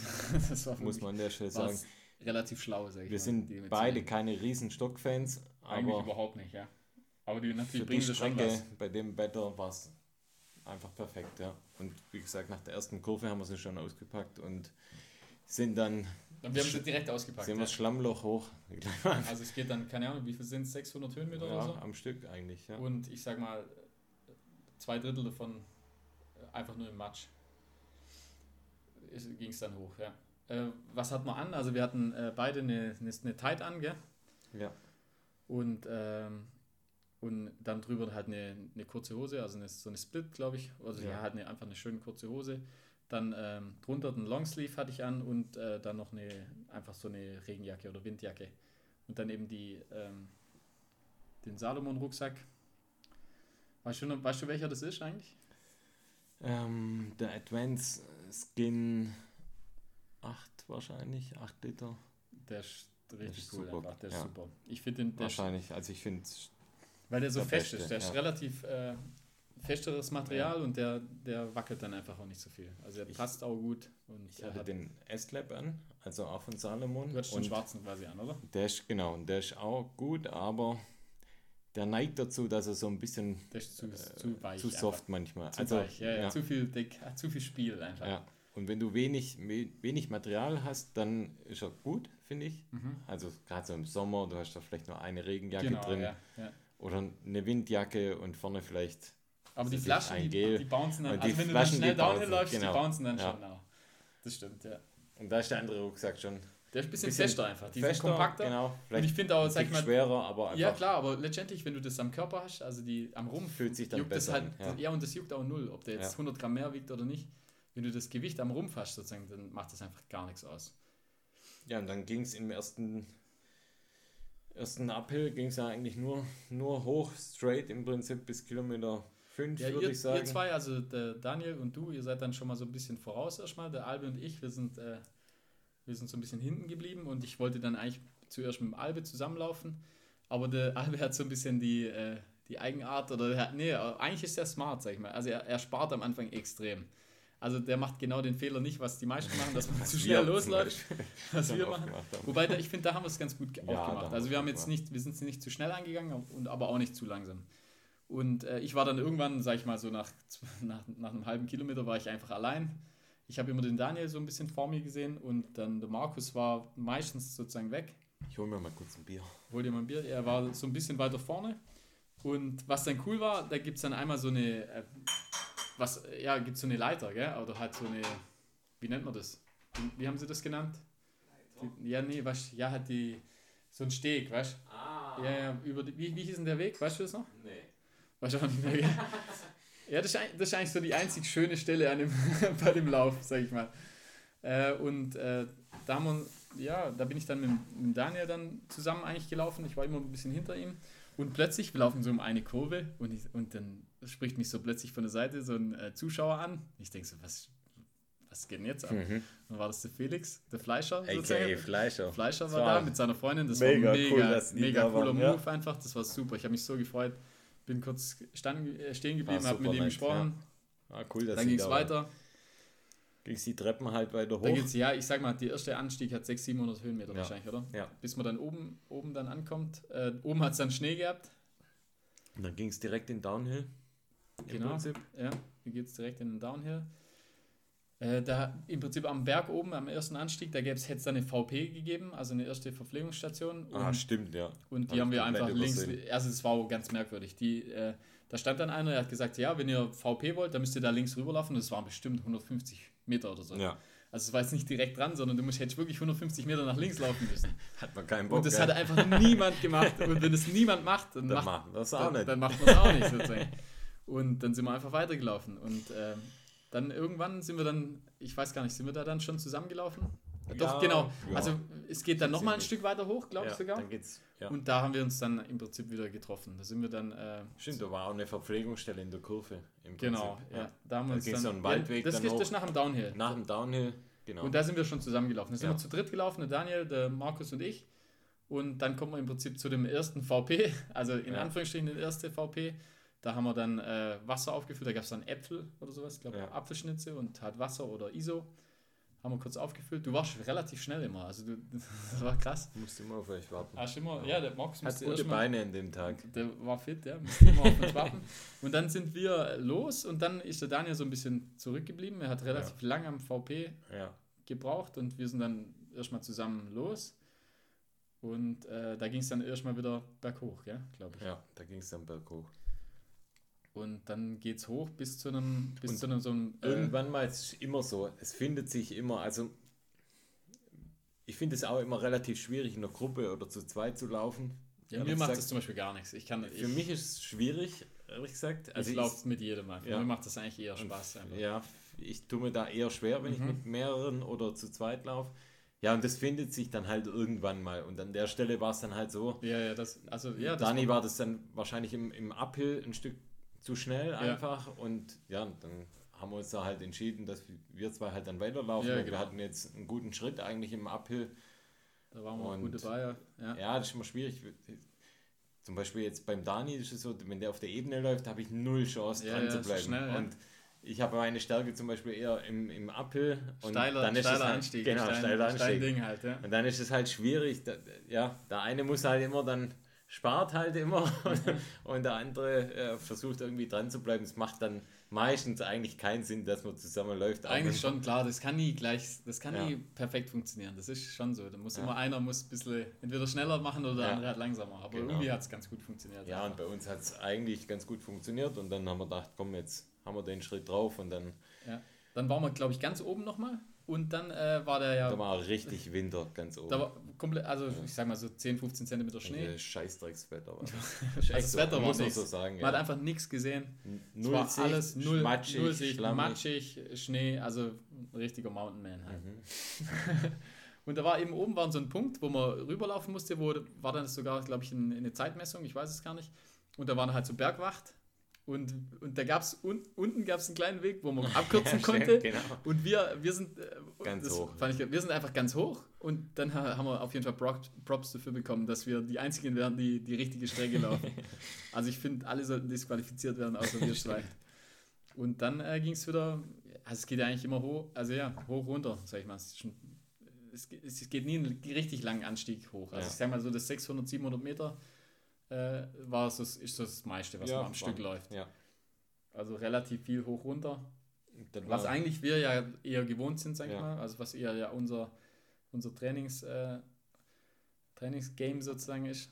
das war muss wirklich- man an der Stelle sagen. relativ schlau, sag ich Wir mal, sind die beide keine riesen Stockfans, Eigentlich aber überhaupt nicht, ja. Aber die natürlich für die bringen schon Strecke bei dem Wetter war es einfach perfekt, ja. Und wie gesagt, nach der ersten Kurve haben wir sie schon ausgepackt und sind dann Und wir haben sie direkt ausgepackt. sind wir das Schlammloch hoch. [LAUGHS] Also es geht dann, keine Ahnung, wie viel sind es, 600 Höhenmeter ja, oder so? am Stück eigentlich, ja. Und ich sag mal, zwei Drittel davon äh, einfach nur im Matsch. Ging es dann hoch, ja. Äh, was hat man an? Also wir hatten äh, beide eine, eine, eine Tight an, gell? ja. Und, ähm, und dann drüber halt eine, eine kurze Hose, also eine, so eine Split, glaube ich. Also ja, Ja. halt eine, einfach eine schöne kurze Hose. Dann ähm, drunter den Longsleeve hatte ich an und äh, dann noch eine, einfach so eine Regenjacke oder Windjacke. Und dann eben die, ähm, den Salomon-Rucksack. Weißt du, weißt du, welcher das ist eigentlich? Ähm, der Advance Skin 8 wahrscheinlich, 8 Liter. Der ist richtig ist cool super, einfach, der ist ja. super. Ich finde den, der ist, Wahrscheinlich, also ich finde weil der so der fest Beste, ist, der ist ja. relativ äh, festeres Material und der, der wackelt dann einfach auch nicht so viel. Also der Ich- passt auch gut und Ich der hatte hat, den S-Lab an, also auch von Salomon. du hattest den und schwarzen quasi an, oder? der ist, genau, und der ist auch gut, aber der neigt dazu, dass er so ein bisschen Der ist zu, äh, zu weich. zu einfach. soft manchmal. Zu also, weich, ja, ja, ja, Zu viel dick, zu viel Spiel einfach. ja. Und wenn du wenig, we- wenig Material hast, dann ist er gut, finde ich. Mhm. Also gerade so im Sommer, du hast da vielleicht nur eine Regenjacke Genau, drin ja, ja. oder eine Windjacke und vorne vielleicht Aber die Das Flaschen, die, die bouncen dann, Und also wenn du Flaschen, dann schnell downhill läufst, genau. die bouncen dann Ja. schon auch. Das stimmt, ja. Und da ist der andere Rucksack schon Der ist ein bisschen, Bisschen fester einfach, die sind fester, kompakter. Genau, Und vielleicht ich finde auch, sag ich mal, schwerer, aber einfach Ja, klar, aber letztendlich, wenn du das am Körper hast, also die am Rumpf, fühlt sich dann juckt das besser halt, an. ja. und das juckt auch null, ob der jetzt Ja. 100 Gramm mehr wiegt oder nicht. Wenn du das Gewicht am Rumpf hast, sozusagen, dann macht das einfach gar nichts aus. Ja, und dann ging es im ersten, ersten Uphill ging es ja eigentlich nur, nur hoch, straight im Prinzip bis Kilometer 5, Ja, würde ihr, ich sagen. ihr zwei, also der Daniel und du, ihr seid dann schon mal so ein bisschen voraus erstmal. Der Albe und ich, wir sind, äh, wir sind so ein bisschen hinten geblieben und ich wollte dann eigentlich zuerst mit dem Albe zusammenlaufen. Aber der [LAUGHS] Albe hat so ein bisschen die, äh, die Eigenart, oder der nee, eigentlich ist er smart, sag ich mal. Also er, er spart am Anfang extrem. Also der macht genau den Fehler nicht, was die meisten machen, dass man [LAUGHS] zu schnell losläuft, [LAUGHS] was wir machen. Wobei, da, ich finde, da haben wir es ganz gut Ja, auch da gemacht. haben Also wir haben jetzt nicht, wir sind nicht zu schnell angegangen und aber auch nicht zu langsam. Und äh, ich war dann irgendwann, sag ich mal, so nach, nach, nach einem halben Kilometer war ich einfach allein. Ich habe immer den Daniel so ein bisschen vor mir gesehen und dann der Markus war meistens sozusagen weg. Ich hole mir mal kurz ein Bier. Hol dir mal ein Bier. Er war so ein bisschen weiter vorne. Und was dann cool war, da gibt es dann einmal so eine, äh, was, ja, gibt so eine Leiter, gell? Oder halt so eine, wie nennt man das? Wie, wie haben sie das genannt? Die, ja, nee, was, ja, hat die, so ein Steg, weißt du? Ah, Ja, ja, über die, wie, wie hieß denn der Weg? Weißt du das noch? nee. Auch nicht mehr. ja, das ist, eigentlich- das ist eigentlich so die einzig schöne Stelle an dem, [LAUGHS] bei dem Lauf, sag ich mal. Äh, und äh, da haben wir, ja, da bin ich dann mit, mit Daniel dann zusammen eigentlich gelaufen. Ich war immer ein bisschen hinter ihm. Und plötzlich, wir laufen so um eine Kurve und, ich, und dann spricht mich so plötzlich von der Seite so ein äh, Zuschauer an. Ich denke so, was, was geht denn jetzt ab? Mhm. Dann war das der Felix, der Fleischer. AKA Fleischer. Fleischer war, war, da mit seiner Freundin. Das mega war mega, cool, mega cooler Move ja. einfach. Das war super. Ich habe mich so gefreut. Bin kurz stand, äh, stehen geblieben, habe mit ihm gesprochen. Ja. Ah, cool, Dann ging es weiter. Ging es die Treppen halt weiter hoch? Dann geht's, ja, ich sag mal, der erste Anstieg hat 600, 700 Höhenmeter ja. wahrscheinlich, oder? Ja. Bis man dann oben, oben dann ankommt. Äh, oben hat es dann Schnee gehabt. Und dann ging es direkt in Downhill. Genau. Prinzip. Ja, dann geht es direkt in den Downhill. Äh, da im Prinzip am Berg oben, am ersten Anstieg, da hätte es dann eine VP gegeben, also eine erste Verpflegungsstation. Ah, und, ah, stimmt, ja. Und die Hab haben wir einfach links, also es war ganz merkwürdig. Die, äh, da stand dann einer, der hat gesagt, ja, wenn ihr VP wollt, dann müsst ihr da links rüberlaufen. Das waren bestimmt 150 Meter oder so. Ja. Also es war jetzt nicht direkt dran, sondern du musst, hättest wirklich 150 Meter nach links laufen müssen. [LAUGHS] Hat man keinen Bock. Und das gell? hat einfach niemand gemacht. Und wenn es niemand macht, dann, dann macht, man das auch nicht. Dann macht man es auch nicht sozusagen. [LAUGHS] Und dann sind wir einfach weitergelaufen. Und äh, dann irgendwann sind wir dann, ich weiß gar nicht, sind wir da dann schon zusammengelaufen? Ja, Doch, genau. Ja. Also es geht dann nochmal ein Stück weiter hoch, glaube ich ja, sogar. Dann geht's. Und da haben wir uns dann im Prinzip wieder getroffen. Da sind wir dann. Äh, Stimmt, da war auch eine Verpflegungsstelle in der Kurve. genau, ja. Da haben wir uns dann. So einen Waldweg das geht das nach dem Downhill. Nach dem Downhill, genau. Und da sind wir schon zusammengelaufen. Da sind wir zu dritt gelaufen, der Daniel, der Markus und ich. Und dann kommen wir im Prinzip zu dem ersten VP, [LAUGHS] also in Anführungsstrichen der erste VP. Da haben wir dann äh, Wasser aufgefüllt, da gab es dann Äpfel oder sowas, ich glaube ja. Apfelschnitze und halt Wasser oder ISO. Haben wir kurz aufgefüllt. Du warst relativ schnell immer, also du, [LAUGHS] das war krass. Du musst immer auf euch warten. Hast immer, ja, der Max Hat gute Beine an dem Tag. Der war fit, ja, musste immer auf uns warten. [LAUGHS] Und dann sind wir los und dann ist der Daniel so ein bisschen zurückgeblieben. Er hat relativ ja. lang am VP ja. gebraucht und wir sind dann erstmal zusammen los. Und äh, da ging es dann erstmal wieder berghoch, ja, glaube ich. Ja, da ging es dann berghoch. Und dann geht es hoch bis zu einem, bis zu einem so einem. Äh, irgendwann mal ist es immer so, es findet sich immer, also ich finde es auch immer relativ schwierig, in einer Gruppe oder zu zweit zu laufen. Ja, mir macht das zum Beispiel gar nichts. Ich kann, für ich, mich ist es schwierig, ehrlich gesagt. Also ich laufe mit jedem. Für ja. mir macht das eigentlich eher Spaß. Einfach. Ja, ich tue mir da eher schwer, wenn mhm. ich mit mehreren oder zu zweit laufe. Ja, und das findet sich dann halt irgendwann mal. Und an der Stelle war es dann halt so. Ja, ja, das, also, ja. Dani war, war das dann wahrscheinlich im, im Uphill ein Stück zu schnell einfach. Ja. Und ja, dann haben wir uns da halt entschieden, dass wir zwei halt dann weiterlaufen. Ja, genau. Wir hatten jetzt einen guten Schritt eigentlich im Uphill. Da waren wir und, gut dabei, ja. Ja, das ist immer schwierig. Zum Beispiel jetzt beim Dani ist es so, wenn der auf der Ebene läuft, habe ich null Chance dran zu bleiben. Schnell, und ich habe meine Stärke zum Beispiel eher im, im Uphill. Und steiler, dann ist steiler halt, Anstieg. Genau, steil, steiler Anstieg. Ding halt, ja. Und dann ist es halt schwierig. Da, ja, der eine muss halt immer dann spart halt immer [LAUGHS] und der andere äh, versucht irgendwie dran zu bleiben. Es macht dann meistens eigentlich keinen Sinn, dass man zusammenläuft. Eigentlich schon klar, das kann nie gleich, das kann ja. nie perfekt funktionieren. Das ist schon so. Da muss ja. immer einer muss ein bisschen entweder schneller machen oder der ja. andere hat langsamer. Aber genau. irgendwie hat es ganz gut funktioniert. Ja, und bei uns hat es eigentlich ganz gut funktioniert und dann haben wir gedacht, komm, jetzt haben wir den Schritt drauf und dann. Ja. Dann waren wir, glaube ich, ganz oben nochmal und dann äh, war der ja. Da war richtig Winter ganz oben. Da war komplett, also ich sag mal so 10, 15 Zentimeter Schnee. [LAUGHS] Also Scheißdreckswetter. also das so, Wetter muss man so sagen. Man ja. hat einfach nichts gesehen. Null es war alles null, matschig, null Sicht, matschig, Schnee, also ein richtiger Mountain Man halt. Mhm. [LAUGHS] Und da war eben oben war so ein Punkt, wo man rüberlaufen musste, wo war dann sogar, glaube ich, eine Zeitmessung, ich weiß es gar nicht. Und da war halt so Bergwacht und, und da gab es un, unten gab es einen kleinen Weg, wo man [LAUGHS] abkürzen konnte. genau. Und wir, wir sind äh, ganz hoch. Ich, wir sind einfach ganz hoch und dann haben wir auf jeden Fall Props dafür bekommen, dass wir die einzigen werden, die die richtige Strecke laufen. [LAUGHS] also ich finde, alle sollten disqualifiziert werden, außer wir zwei. Und dann äh, ging es wieder, also es geht ja eigentlich immer hoch, also ja, hoch runter, sag ich mal. Es, schon, es, es geht nie einen richtig langen Anstieg hoch. Also ja. ich sag mal so, das 600, 700 Meter äh, war es das, ist das meiste, was ja, man am Stück läuft. Ja. Also relativ viel hoch runter. was eigentlich wir ja eher gewohnt sind, sag ich mal. Also was eher ja unser, unser Trainings, äh, Trainingsgame sozusagen ist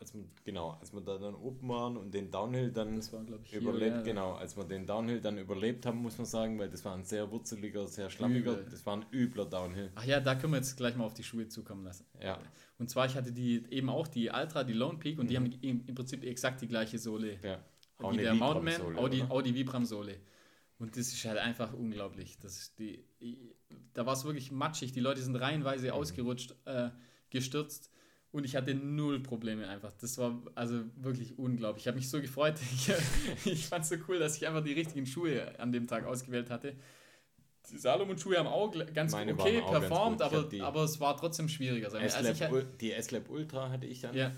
als wir, genau, als wir da dann oben waren und den Downhill dann war, ich, überlebt, hier, genau, als wir den Downhill dann überlebt haben, muss man sagen, weil das war ein sehr wurzeliger, sehr schlammiger, Übel. das war ein übler Downhill. Ach ja, da können wir jetzt gleich mal auf die Schuhe zukommen lassen. Ja. Und zwar, ich hatte die eben auch die Ultra, die Lone Peak und mhm. die haben im, Prinzip exakt die gleiche Sohle. Ja. Auch wie der Mountain Man, Audi, Audi Vibram Sohle. Und das ist halt einfach unglaublich. Das ist die, da war es wirklich matschig. Die Leute sind reihenweise mhm. ausgerutscht, äh, gestürzt. Und ich hatte null Probleme einfach. Das war also wirklich unglaublich. Ich habe mich so gefreut. [LAUGHS] Ich, ich fand es so cool, dass ich einfach die richtigen Schuhe an dem Tag ausgewählt hatte. die Salomon-Schuhe haben auch ganz Meine okay auch ganz performt. Ich aber, aber es war trotzdem schwieriger. Also ich, die S-Lab Ultra hatte ich an. ja,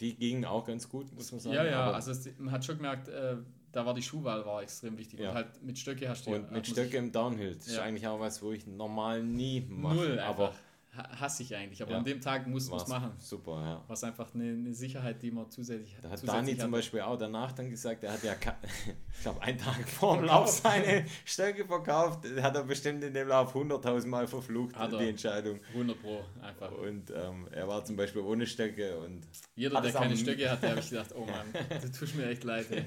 Die gingen auch ganz gut, muss man sagen. ja, ja, aber- also es, man hat schon gemerkt, äh, da war die Schuhwahl war extrem wichtig. Ja. Und halt mit Stöcke hast du und mit Stöcke im Downhill. Das ist Ja. eigentlich auch was, wo ich normal nie mache. null aber einfach. Ha- Hasse ich eigentlich, aber Ja. an dem Tag muss man es machen. super, ja. Was einfach eine, eine Sicherheit, die man zusätzlich Da hat zusätzlich Dani zum hatte. Beispiel auch danach dann gesagt, er hat ja, [LAUGHS] ich glaube, einen Tag vor dem Lauf seine Stöcke verkauft. Hat er bestimmt in dem Lauf 100.000 Mal verflucht, Hat er. die Entscheidung. 100 Pro einfach. Und ähm, er war zum Beispiel ohne Stöcke und Jeder, Hat der keine Stöcke hat, der habe ich gedacht, oh Mann, [LAUGHS] du tust mir echt leid. Ey.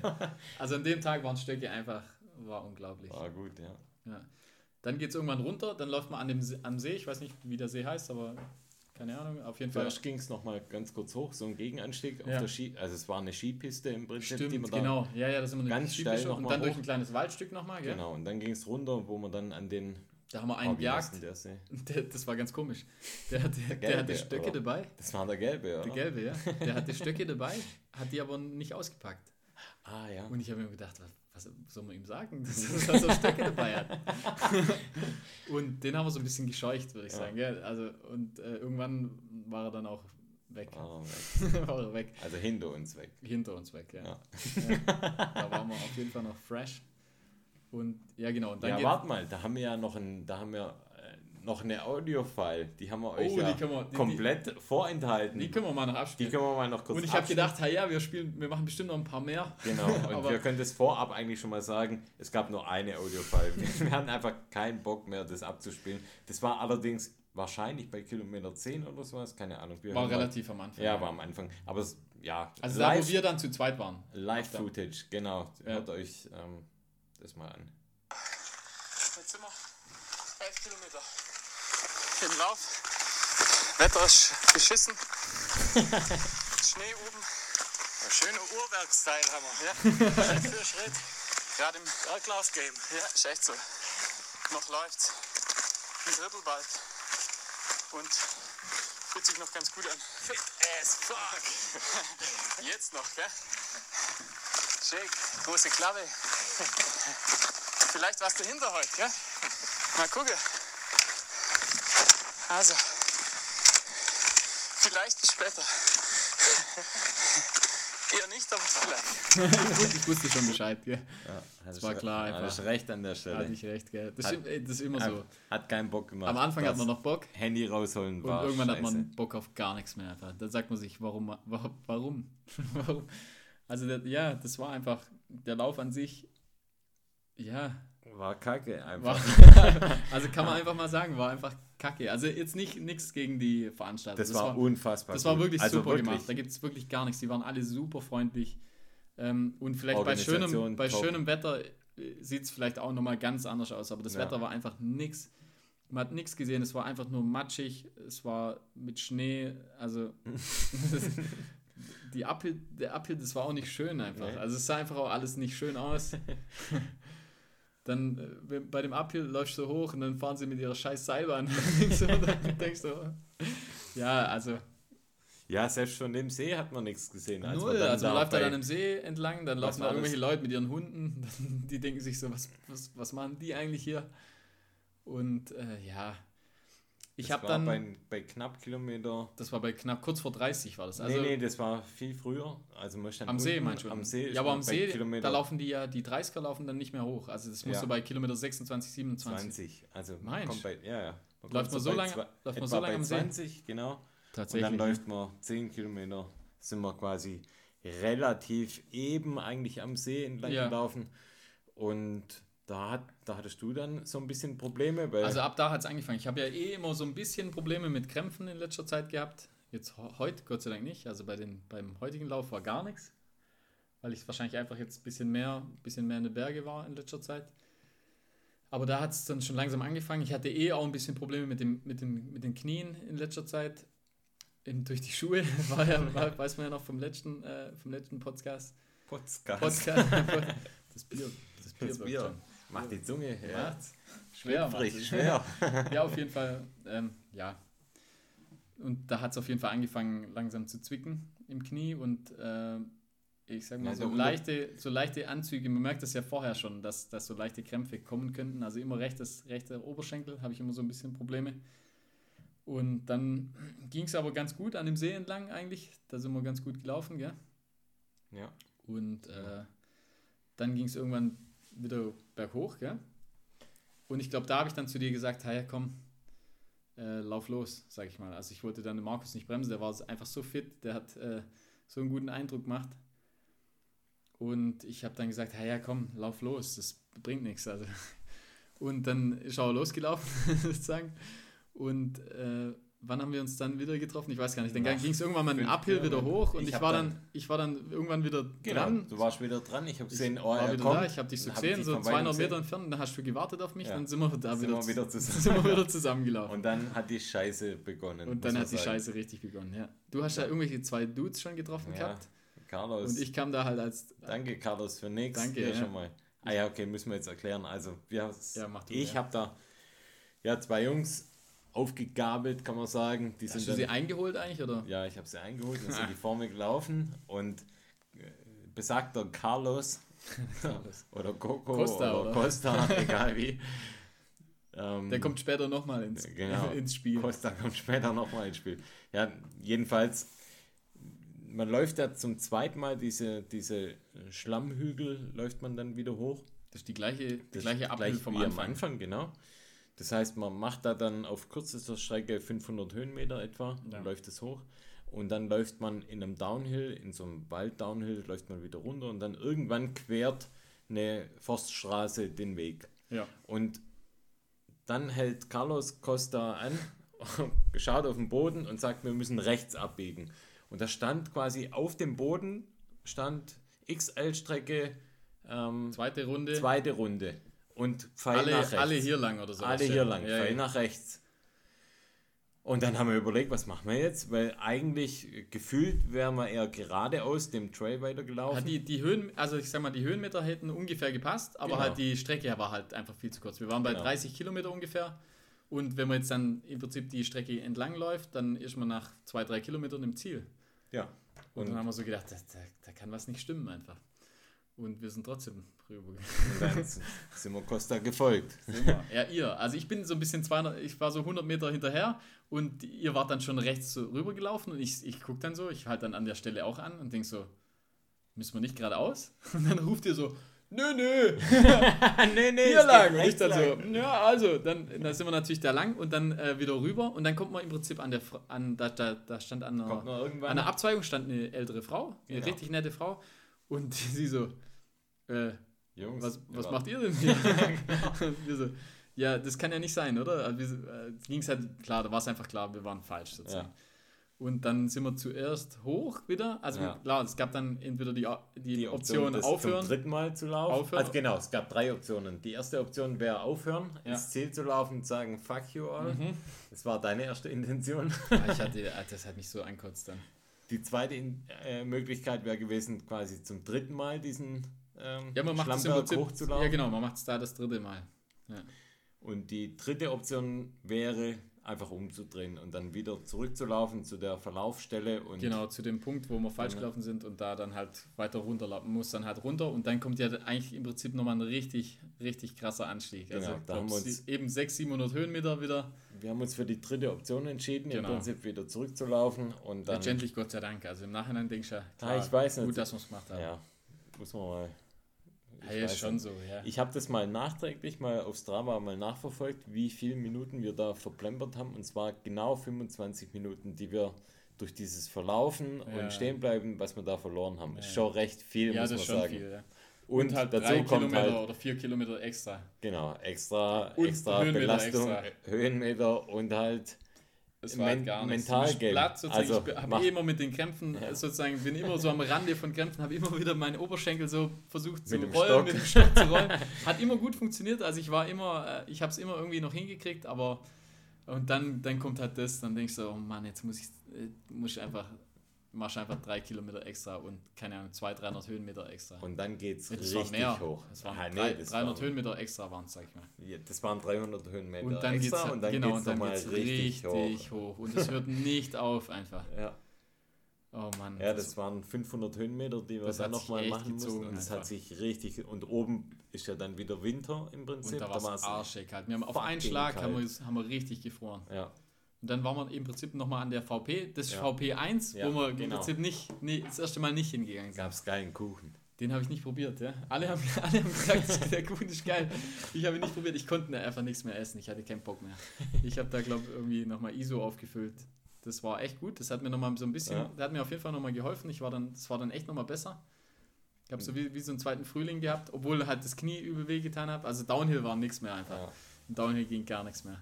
Also an dem Tag waren Stöcke einfach, war unglaublich. war gut, ja. Ja. Dann geht es irgendwann runter, dann läuft man an dem See, am See, ich weiß nicht, wie der See heißt, aber keine Ahnung, auf jeden Fall. Zuerst ging es nochmal ganz kurz hoch, so ein Gegenanstieg auf Ja. der Ski. Also es war eine Skipiste im Prinzip, die Stimmt, man da. genau. Ja, ja, das sind wir ganz steil noch Und dann durch hoch. ein kleines Waldstück nochmal, gell? Genau, und dann ging es runter, wo man dann an den Da haben wir einen Oh, gejagt. der? [LAUGHS] Der, das war ganz komisch. Der, hatte, der, gelbe, hatte Stöcke oder? dabei. Das war der gelbe, oder? Der gelbe, ja. Der hatte [LAUGHS] Stöcke dabei, hat die aber nicht ausgepackt. Ah ja. Und ich habe mir gedacht, was, was soll man ihm sagen, [LAUGHS] dass, er Stöcke dabei hat? [LAUGHS] und den haben wir so ein bisschen gescheucht, würde ich Ja. sagen. Gell? Also, und äh, irgendwann war er dann auch weg. Ah, weg. [LAUGHS] war er weg. Also hinter uns weg. Hinter uns weg, ja. Ja. Ja. Da waren wir auf jeden Fall noch fresh. Und ja, genau. Und dann ja, warte mal, da haben wir ja noch ein, da haben wir noch eine Audio-File, die haben wir euch Oh, ja die wir- die- komplett vorenthalten. die können wir mal noch Die abspielen. können wir mal noch kurz und ich habe gedacht, ja, wir spielen, wir machen bestimmt noch ein paar mehr. Genau, und [LAUGHS] wir können das vorab eigentlich schon mal sagen, es gab nur eine Audio-File. Wir [LAUGHS] hatten einfach keinen Bock mehr, das abzuspielen. Das war allerdings wahrscheinlich bei Kilometer 10 oder sowas, keine Ahnung. Wir War hören mal- relativ am Anfang. Ja, war am Anfang. Aber es, ja, Also da, wo live, wir dann zu zweit waren. Live-Footage, genau. Ja. Hört euch ähm, das mal an. Jetzt sind wir 11 Kilometer im Lauf. Wetter ist beschissen. [LAUGHS] Schnee oben. Ein schöner Uhrwerksteil haben wir. Ja? [LAUGHS] Schritt für Schritt. Gerade im Berglauf-Game. Ja, ist echt so. Noch läuft's. Ein Drittel bald. Und fühlt sich noch ganz gut an. Fit as fuck. [LAUGHS] Jetzt noch, gell? Shake, große Klappe. Vielleicht was dahinter heute, gell? Mal gucken. Also, vielleicht bis später. [LAUGHS] Eher nicht, aber vielleicht. ich wusste schon Bescheid, gell? Ja, Das war klar einfach. Hast recht an der Hatte Stelle. ich recht, gell? Das, Hat- ist, ey, das ist immer Hat, so. hat keinen Bock gemacht. Am Anfang hat man noch Bock Handy rausholen und war irgendwann hat scheiße. man Bock auf gar nichts mehr. Einfach. Dann sagt man sich, warum? wa- Warum? warum? [LAUGHS] Also, ja, das war einfach, der Lauf an sich, ja, War kacke einfach. war, [LAUGHS] also kann man einfach mal sagen, war einfach kacke. Also jetzt nicht nichts gegen die Veranstalter. Das, war, unfassbar. Das war wirklich also super wirklich. gemacht. Da gibt es wirklich gar nichts. Die waren alle super freundlich. Ähm, und vielleicht bei schönem, bei top. schönem Wetter sieht es vielleicht auch nochmal ganz anders aus. Aber das Ja. Wetter war einfach nix. Man hat nichts gesehen. Es war einfach nur matschig. Es war mit Schnee. Also [LAUGHS] die Uphill, der Uphill, das war auch nicht schön einfach. Nee. Also es sah einfach auch alles nicht schön aus. [LAUGHS] Dann äh, bei dem Uphill läufst du hoch und dann fahren sie mit ihrer scheiß Seilbahn. [LAUGHS] dann denkst du, [LAUGHS] ja, also Ja, selbst von dem See hat man nichts gesehen. als Null, dann also man läuft da dann im See entlang, dann laufen da irgendwelche? Leute mit ihren Hunden, [LAUGHS] die denken sich so, was, was, was machen die eigentlich hier? Und äh, ja, ich habe dann, Bei, bei knapp Kilometer. das war bei knapp kurz vor 30 war das. Also nee, nee, das war viel früher. Also am See unten, meinst du? Am See. ja, aber am See, Kilometer da laufen die ja, die 30er laufen dann nicht mehr hoch. Also das musst Ja. du bei Kilometer 26, 27. 20. Also Meinst kommt bei, ja, ja. Man Läuft man so lange- zwei- läuft man so lange am See? 20, genau. Und Tatsächlich. dann läuft man 10 Kilometer, sind wir quasi relativ eben eigentlich am See entlang Ja. gelaufen. Und da, hat, da hattest du dann so ein bisschen Probleme, weil Also ab da hat es angefangen. Ich habe ja eh immer so ein bisschen Probleme mit Krämpfen in letzter Zeit gehabt. Jetzt heute, Gott sei Dank nicht. Also bei den, beim heutigen Lauf war gar nichts. Weil ich wahrscheinlich einfach jetzt ein bisschen mehr, bisschen mehr in den Berge war in letzter Zeit. Aber da hat es dann schon langsam angefangen. Ich hatte eh auch ein bisschen Probleme mit, dem, mit, dem, mit den Knien in letzter Zeit. Eben durch die Schuhe, [LAUGHS] war ja, war, [LAUGHS] weiß man ja noch vom letzten, äh, vom letzten Podcast. Podcast. Podcast. [LAUGHS] Das Bier. Das Bier, Das Bier. Macht die Zunge. Ja. Macht's. Schwer. Macht's. schwer. [LAUGHS] ja, auf jeden Fall, ähm, ja. Und da hat es auf jeden Fall angefangen, langsam zu zwicken im Knie und äh, ich sag mal, Ja, so, der Unter- leichte, so leichte Anzüge, man merkt das ja vorher schon, dass, dass so leichte Krämpfe kommen könnten. Also immer rechtes, rechter Oberschenkel habe ich immer so ein bisschen Probleme. Und dann [CLEARS THROAT] ging es aber ganz gut an dem See entlang eigentlich. Da sind wir ganz gut gelaufen, gell? Ja. Und äh, dann ging es irgendwann wieder berghoch, gell? Und ich glaube, da habe ich dann zu dir gesagt, hey, komm, äh, lauf los, sag ich mal. Also ich wollte dann den Markus nicht bremsen, der war einfach so fit, der hat äh, so einen guten Eindruck gemacht. Und ich habe dann gesagt, hey, komm, lauf los, das bringt nichts. Also. [LAUGHS] Und dann ist er losgelaufen, [LAUGHS] sozusagen. Und äh, wann haben wir uns dann wieder getroffen? Ich weiß gar nicht. Dann ging es irgendwann mal einen Uphill wieder hoch und Ich ich, war dann- dann, ich war dann irgendwann wieder Genau, dran. du warst wieder dran. Ich habe gesehen, oh, war er wieder kommt. da, ich habe dich so gesehen, so von weitem 200 Meter entfernt, dann hast du gewartet auf mich, Ja. dann sind wir da Sind wieder, wir wieder zu- [LAUGHS] zusammen. sind wir wieder zusammengelaufen. Und dann hat die Scheiße begonnen. Und dann hat die sagen. Scheiße richtig begonnen, ja. Du hast ja, Ja. irgendwelche zwei Dudes schon getroffen Ja, gehabt Carlos. und ich kam da halt als... Danke, Carlos, für nichts. Danke, ja. schon mal. Ah ja, okay, müssen wir jetzt erklären. Also, wir, Ja, du, ich habe da ja, zwei Jungs aufgegabelt, kann man sagen. Die Hast sind du sie dann, eingeholt eigentlich, oder? ja, ich habe sie eingeholt, dann sind [LAUGHS] die vor mir gelaufen und äh, besagter Carlos [LAUGHS] oder Coco Costa, oder, oder? Costa, [LAUGHS] egal wie. Ähm, Der kommt später nochmal ins, Genau. ins Spiel. Costa kommt später nochmal ins Spiel. Ja, jedenfalls, man läuft ja zum zweiten Mal diese, diese Schlammhügel, läuft man dann wieder hoch. Das ist die gleiche, die Das gleiche gleich vom Anfang. am Anfang, genau. Das heißt, man macht da dann auf kürzester Strecke 500 Höhenmeter etwa, Ja. läuft es hoch. Und dann läuft man in einem Downhill, in so einem Wald-Downhill, läuft man wieder runter und dann irgendwann quert eine Forststraße den Weg. Ja. Und dann hält Carlos Costa an, [LAUGHS] schaut auf den Boden und sagt, wir müssen rechts abbiegen. Und da stand quasi auf dem Boden, stand XL-Strecke, ähm, Zweite Runde. zweite Runde. Und Pfeil nach alle, rechts. alle hier lang oder so. Alle hier lang, Ja, Pfeil ja. nach rechts. Und dann haben wir überlegt, was machen wir jetzt? Weil eigentlich gefühlt wären wir eher geradeaus dem Trail weitergelaufen. Die, die Höhen, also ich sag mal, die Höhenmeter hätten ungefähr gepasst, aber Genau. halt die Strecke war halt einfach viel zu kurz. Wir waren bei Genau. 30 Kilometer ungefähr. Und wenn man jetzt dann im Prinzip die Strecke entlang läuft, dann ist man nach zwei, drei Kilometern im Ziel. ja. Und, Und, dann haben wir so gedacht, da, da, da kann was nicht stimmen einfach. Und wir sind trotzdem rübergegangen. [LAUGHS] dann sind wir Costa gefolgt. ja, ihr. Also ich bin so ein bisschen 200, ich war so 100 Meter hinterher und ihr wart dann schon rechts so rübergelaufen und ich, ich gucke dann so, ich halte dann an der Stelle auch an und denke so, müssen wir nicht geradeaus? [LAUGHS] Und dann ruft ihr so, nö, nö, [LAUGHS] nee, nee, hier lang. Und ich dann lang. so, ja, also, dann, dann sind wir natürlich da lang und dann äh, wieder rüber und dann kommt man im Prinzip an der, an, da, da, da stand an einer, an einer Abzweigung stand eine ältere Frau, eine Genau. richtig nette Frau und sie so, äh, Jungs, was, was ja. macht ihr denn hier? [LAUGHS] so, ja, das kann ja nicht sein, oder? Also so, äh, ging es halt klar, da war es einfach klar, wir waren falsch sozusagen. Ja. Und dann sind wir zuerst hoch wieder. Also Ja. klar, es gab dann entweder die, die, die Option, das aufhören. zum dritten Mal zu laufen. Aufhören. Also genau, es gab drei Optionen. Die erste Option wäre aufhören, Ja. ins Ziel zu laufen und sagen, fuck you all. Mhm. Das war deine erste Intention. [LAUGHS] Ich hatte, ah, das hat mich so ankotzt dann. Die zweite äh, Möglichkeit wäre gewesen, quasi zum dritten Mal diesen ähm, Ja, man macht es im Prinzip. hochzulaufen. Ja, genau, man macht es da das dritte Mal. Und die dritte Option wäre, einfach umzudrehen und dann wieder zurückzulaufen zu der Verlaufsstelle und Genau, zu dem Punkt, wo wir falsch Genau. gelaufen sind und da dann halt weiter runterlaufen, muss dann halt runter und dann kommt ja eigentlich im Prinzip nochmal ein richtig, richtig krasser Anstieg. Genau, also da haben wir uns- eben 600, 700 Höhenmeter wieder. wir haben uns für die dritte Option entschieden, Genau. im Prinzip wieder zurückzulaufen und dann Letztendlich Gott sei Dank. Also im Nachhinein denkst du ja, Ah, ich weiß nicht. gut, dass wir es gemacht haben. ja, muss man mal Ja, ich ist schon nicht. so, ja. Ich habe das mal nachträglich mal auf Strava mal nachverfolgt, wie viele Minuten wir da verplempert haben. Und zwar genau 25 Minuten, die wir durch dieses Verlaufen Ja. und Stehenbleiben, was wir da verloren haben. Ist Ja. schon recht viel, ja, muss das man ist schon sagen. viel. Ja. Und, Und halt dazu drei kommt Kilometer halt, oder vier Kilometer extra. genau, extra, Und extra Höhenmeter Belastung, extra. Höhenmeter und halt Das Men- mental Du bist Game. platt, sozusagen. Also, ich habe eh immer mit den Krämpfen, Ja. sozusagen, bin immer so am Rande von Krämpfen, habe immer wieder meine Oberschenkel so versucht zu Mit rollen, Stock. mit dem Stock zu rollen. [LAUGHS] Hat immer gut funktioniert, also ich war immer, äh, ich habe es immer irgendwie noch hingekriegt, aber und dann, dann kommt halt das, dann denkst du, oh Mann, jetzt muss ich, äh, muss ich einfach, machst einfach drei Kilometer extra und keine Ahnung, 200, 300 Höhenmeter extra. und dann geht es das richtig mehr. hoch. Das waren Ah, nee, drei, das 300 waren- Höhenmeter extra waren es, sag ich mal. Ja, das waren 300 Höhenmeter Und dann extra geht's, und dann genau, geht's und dann nochmal geht's richtig, richtig, hoch. hoch. Und es hört nicht auf einfach. [LAUGHS] Ja. Oh Mann. Ja, das waren 500 Höhenmeter, die wir Das dann nochmal machen mussten. Und es einfach. hat sich richtig. Und oben ist ja dann wieder Winter im Prinzip. und da war es arschig halt. Wir haben auf einen Schlag haben wir, kalt. haben wir richtig gefroren. Ja, dann waren wir im Prinzip nochmal an der VP, das Ja. VP1, Ja, wo wir im genau. Prinzip nicht, nee, das erste Mal nicht hingegangen sind. gab es geilen Kuchen. Den habe ich nicht probiert, ja. Alle haben, [LAUGHS] alle haben gesagt, [LAUGHS] der Kuchen ist geil. Ich habe ihn nicht probiert, ich konnte einfach nichts mehr essen, ich hatte keinen Bock mehr. Ich habe da, glaube ich, irgendwie nochmal ISO aufgefüllt. Das war echt gut, das hat mir nochmal so ein bisschen, Ja. hat mir auf jeden Fall nochmal geholfen. Ich war dann, das war dann echt nochmal besser. Ich habe so wie, wie so einen zweiten Frühling gehabt, obwohl halt das Knie übel weh getan hat. Also Downhill war nichts mehr einfach. Ja. Downhill ging gar nichts mehr.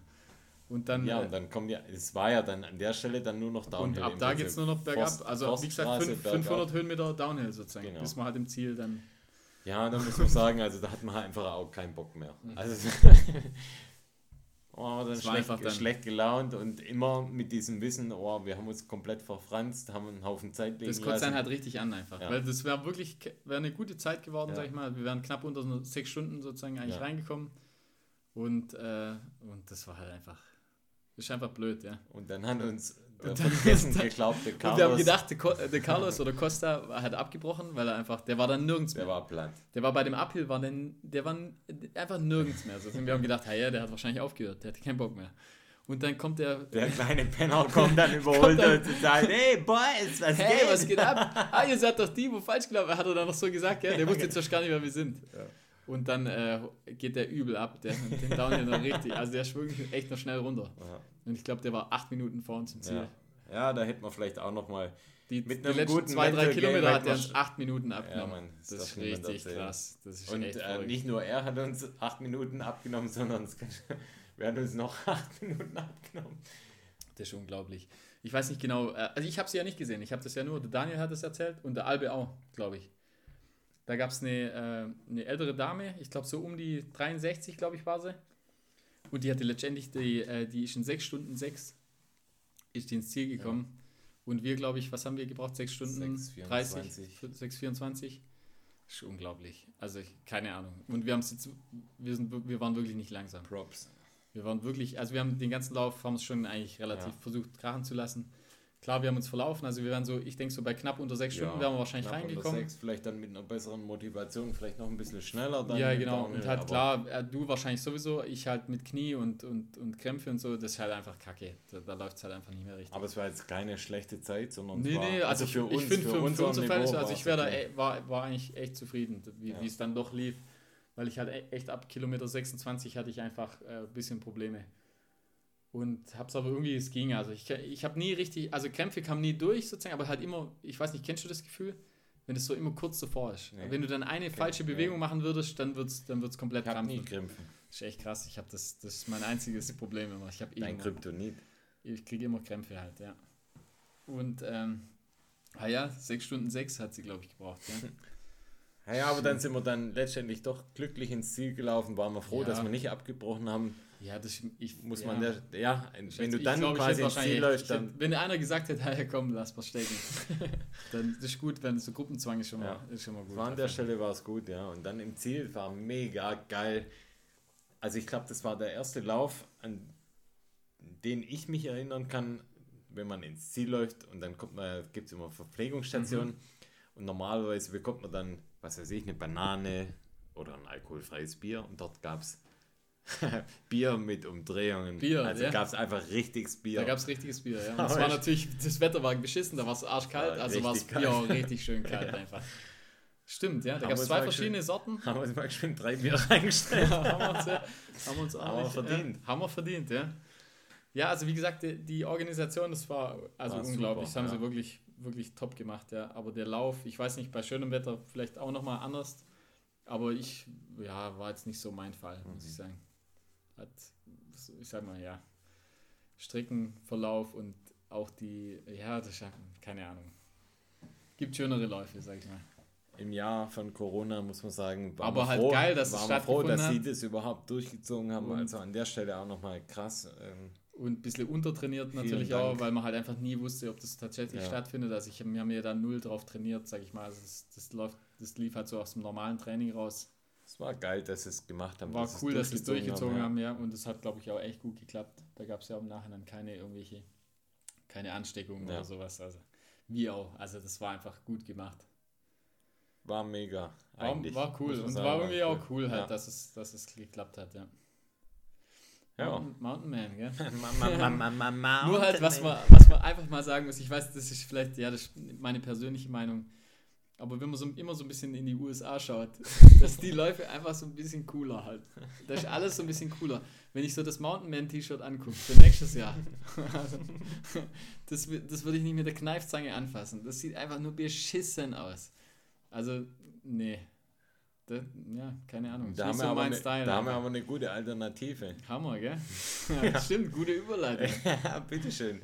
Und dann, Ja, äh, und dann kommt ja, es war ja dann an der Stelle dann nur noch Downhill. und ab da geht es nur noch bergab. Forst- also wie gesagt, Forststraße, fünf- bergab. 500 Höhenmeter Downhill sozusagen, Genau. bis man halt im Ziel dann Ja, da muss man sagen, also da hat man halt einfach auch keinen Bock mehr. Also [LAUGHS] oh, dann schlecht, dann- schlecht gelaunt und immer mit diesem Wissen, oh, wir haben uns komplett verfranst, haben einen Haufen Zeit liegen Das kotzt einen halt richtig an einfach. Ja. Weil das wäre wirklich wäre eine gute Zeit geworden, Ja. sag ich mal. Wir wären knapp unter sechs Stunden sozusagen eigentlich Ja. reingekommen. Und, äh, und das war halt einfach. Ist einfach blöd, ja. Und dann hat uns [LAUGHS] der dann- vergessen geglaubte Und wir haben Carlos, gedacht, der, Co der Carlos oder Costa hat abgebrochen, weil er einfach, der war dann nirgends der mehr. war platt. Der war bei dem Uphill, war denn, der war einfach nirgends mehr. So. Und wir haben gedacht, hey, ja, der hat wahrscheinlich aufgehört, der hatte keinen Bock mehr. Und dann kommt der, Der kleine Penner kommt dann [LAUGHS] überholt dann- uns und sagt, hey Boys, was hey, geht? was geht ab? Ah, ihr seid doch die, wo falsch gelaufen hat er dann noch so gesagt, gell? Der wusste jetzt erst gar nicht, wer wir sind. Ja. Und dann äh, geht der übel ab, der, den Downhill noch richtig. Also der ist wirklich echt noch schnell runter. Ja. Und ich glaube, der war acht Minuten vor uns im Ziel. Ja. ja, da hätten wir vielleicht auch noch mal Die, Mit die letzten guten zwei, drei Kilometer hat er uns acht Minuten abgenommen. Mann, das das ist richtig krass. Das ist Und echt äh, nicht nur er hat uns acht Minuten abgenommen, sondern [LAUGHS] wir haben uns noch [LAUGHS] acht Minuten abgenommen. Das ist unglaublich. Ich weiß nicht genau, äh, also ich habe sie ja nicht gesehen. Ich habe das ja nur, der Daniel hat es erzählt und der Albe auch, glaube ich. Da gab es eine, äh, eine ältere Dame, ich glaube so um die 63, glaube ich, war sie. Und die hatte letztendlich, die, äh, die ist in 6 Stunden 6 ist die ins Ziel gekommen. Und wir, glaube ich, was haben wir gebraucht? 6 Stunden 6,24. 30, 6,24. Ist unglaublich. Also ich, keine Ahnung. Und wir haben jetzt, wir, sind, wir waren wirklich nicht langsam. Props. Wir waren wirklich, also wir haben den ganzen Lauf, haben es schon eigentlich relativ Ja. versucht krachen zu lassen. Klar, wir haben uns verlaufen, also wir wären so, ich denke so bei knapp unter sechs Stunden wären wir wahrscheinlich reingekommen. Sechs, vielleicht dann mit einer besseren Motivation, vielleicht noch ein bisschen schneller. Dann ja, genau. Downhill, Und halt klar, äh, du wahrscheinlich sowieso, ich halt mit Knie und, und, und Krämpfe und so, das ist halt einfach kacke. Da, da läuft es halt einfach nicht mehr richtig. Aber es war jetzt keine schlechte Zeit, sondern Nee, war, nee, also, für uns, ich finde für, für, unser unsere Niveau also ich wär da, e- war, war eigentlich echt zufrieden, wie Ja. es dann doch lief. Weil ich halt e- echt ab Kilometer 26 hatte ich einfach äh, ein bisschen Probleme. Und hab's aber irgendwie, es ging. Also ich, ich habe nie richtig, also Krämpfe kamen nie durch sozusagen, aber halt immer, ich weiß nicht, kennst du das Gefühl? Wenn es so immer kurz davor ist. Nee. Wenn du dann eine falsche ja. Bewegung machen würdest, dann wird es dann wird's komplett Ich nie krampfen. Krämpfen. Das ist echt krass. Ich habe das, das ist mein einziges [LAUGHS] Problem immer. Ich habe Dein Kryptonit. ich kriege immer Krämpfe halt, ja. Und, ähm, ah ja, 6 Stunden 6 hat sie, glaube ich, gebraucht. Ja. Ja, [LAUGHS] ja, aber dann sind wir dann letztendlich doch glücklich ins Ziel gelaufen, waren wir froh, Ja. dass wir nicht abgebrochen haben. Ja, das ich, Muss ja. man der, ja, wenn du Ich dann glaub, ich quasi ins Ziel läufst, ich dann hätte- Wenn einer gesagt hätte, ja komm, lass mal stecken. [LAUGHS] dann ist gut, wenn so Gruppenzwang ist schon mal, Ja. ist schon mal gut. war an der Stelle war es gut, ja. Und dann im Ziel war mega geil. Also ich glaube, das war der erste Lauf, an den ich mich erinnern kann, wenn man ins Ziel läuft und dann kommt man, gibt es immer Verpflegungsstationen Mhm. und normalerweise bekommt man dann, was weiß ich, eine Banane oder ein alkoholfreies Bier und dort gab es [LAUGHS] Bier mit Umdrehungen. Bier, also ja. gab es einfach richtiges Bier. Da gab es richtiges Bier, ja. [LAUGHS] Und es war ich- natürlich, das Wetter war beschissen, da war es arschkalt, also war das richtig Bier auch richtig schön kalt [LAUGHS] Ja. einfach. Stimmt, ja, da gab es zwei verschiedene schön- Sorten. haben wir uns mal schön drei Bier reingestellt. haben wir uns, ja, haben wir uns Haben wir verdient. Ja, haben wir verdient, ja. Ja, also wie gesagt, die, die Organisation, das war also War unglaublich. super, das haben ja. sie wirklich, wirklich top gemacht, ja. Aber der Lauf, ich weiß nicht, bei schönem Wetter vielleicht auch nochmal anders. Aber ich, ja, war jetzt nicht so mein Fall, muss Mhm. ich sagen. Hat, ich sag mal, ja, Streckenverlauf und auch die, ja, das ist ja, keine Ahnung. Gibt schönere Läufe, sag ich mal. Im Jahr von Corona muss man sagen, waren Aber halt froh, geil, dass es waren wir froh, dass sie das überhaupt durchgezogen haben. Und- also an der Stelle auch nochmal krass. Ähm, Und ein bisschen untertrainiert natürlich Dank. auch, weil man halt einfach nie wusste, ob das tatsächlich Ja. stattfindet. Also ich, wir haben ja da null drauf trainiert, sag ich mal. Also das, das, läuft, das lief halt so aus dem normalen Training raus. Es war geil, dass sie es gemacht haben. War sie cool, dass sie es durchgezogen ja. haben, ja. Und es hat, glaube ich, auch echt gut geklappt. Da gab es ja im Nachhinein keine irgendwelche, keine Ansteckungen Ja. oder sowas. Also wie auch. Also das war einfach gut gemacht. War mega. War, Eigentlich. war cool muss man und sagen, war irgendwie auch cool halt, Ja. dass, es, dass es geklappt hat, ja. Ja. Mountain, Mountain Man, gell? [LAUGHS] Nur [LAUGHS] Nur halt, was man, was man einfach mal sagen muss, ich weiß, das ist vielleicht, ja, das ist meine persönliche Meinung, aber wenn man so, immer so ein bisschen in die USA schaut, [LAUGHS] dass die Läufe einfach so ein bisschen cooler halt. Das ist alles so ein bisschen cooler. Wenn ich so das Mountain Man T-Shirt angucke, für nächstes Jahr, [LAUGHS] das, das würde ich nicht mit der Kneifzange anfassen. Das sieht einfach nur beschissen aus. Also, nee. Das, ja, keine Ahnung. Da, haben, so wir aber eine, Style. da haben wir aber eine gute Alternative. Hammer, gell? [LAUGHS] Ja, Stimmt, gute Überleitung. ja, bitteschön.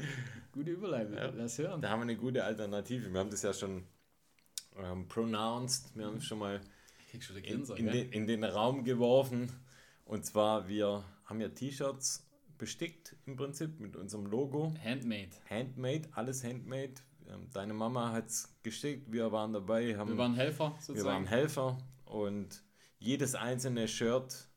Gute Überleitung. Ja. Lass hören. Da haben wir eine gute Alternative. Wir haben das ja schon ähm, pronounced. Wir haben es schon mal schon in, in, den, in den Raum geworfen. Und zwar, wir haben ja T-Shirts bestickt im Prinzip mit unserem Logo. Handmade. Handmade, alles handmade. Ähm, Deine Mama hat es gestickt, wir waren dabei, haben, Wir waren Helfer wir sozusagen. waren Helfer und jedes einzelne Shirt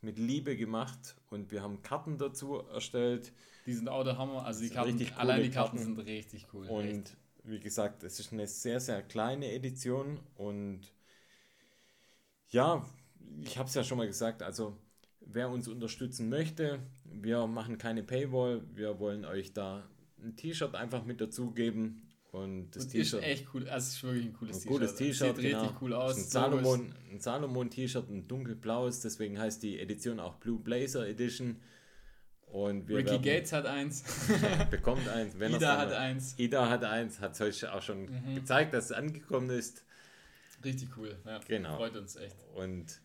mit Liebe gemacht und wir haben Karten dazu erstellt. Die sind auch der Hammer. Also die Karten, richtig allein die Karten, Karten. sind richtig cool. Und echt. Wie gesagt, es ist eine sehr, sehr kleine Edition und ja, ich habe es ja schon mal gesagt, also wer uns unterstützen möchte, wir machen keine Paywall, wir wollen euch da ein T-Shirt einfach mit dazugeben und das Und ist T-Shirt echt cool. Also es ist wirklich ein cooles ein T-Shirt. gutes T-Shirt, Sieht genau. richtig cool aus. Ein Salomon, ein Salomon-T-Shirt, ein dunkelblaues, deswegen heißt die Edition auch Blue Blazer Edition. Und wir Ricky werden, Gates hat eins. [LAUGHS] bekommt eins. Wenn Ida hat eins. Ida hat eins, hat es heute auch schon Mhm. gezeigt, dass es angekommen ist. Richtig cool. Ja, Genau. Freut uns echt. Und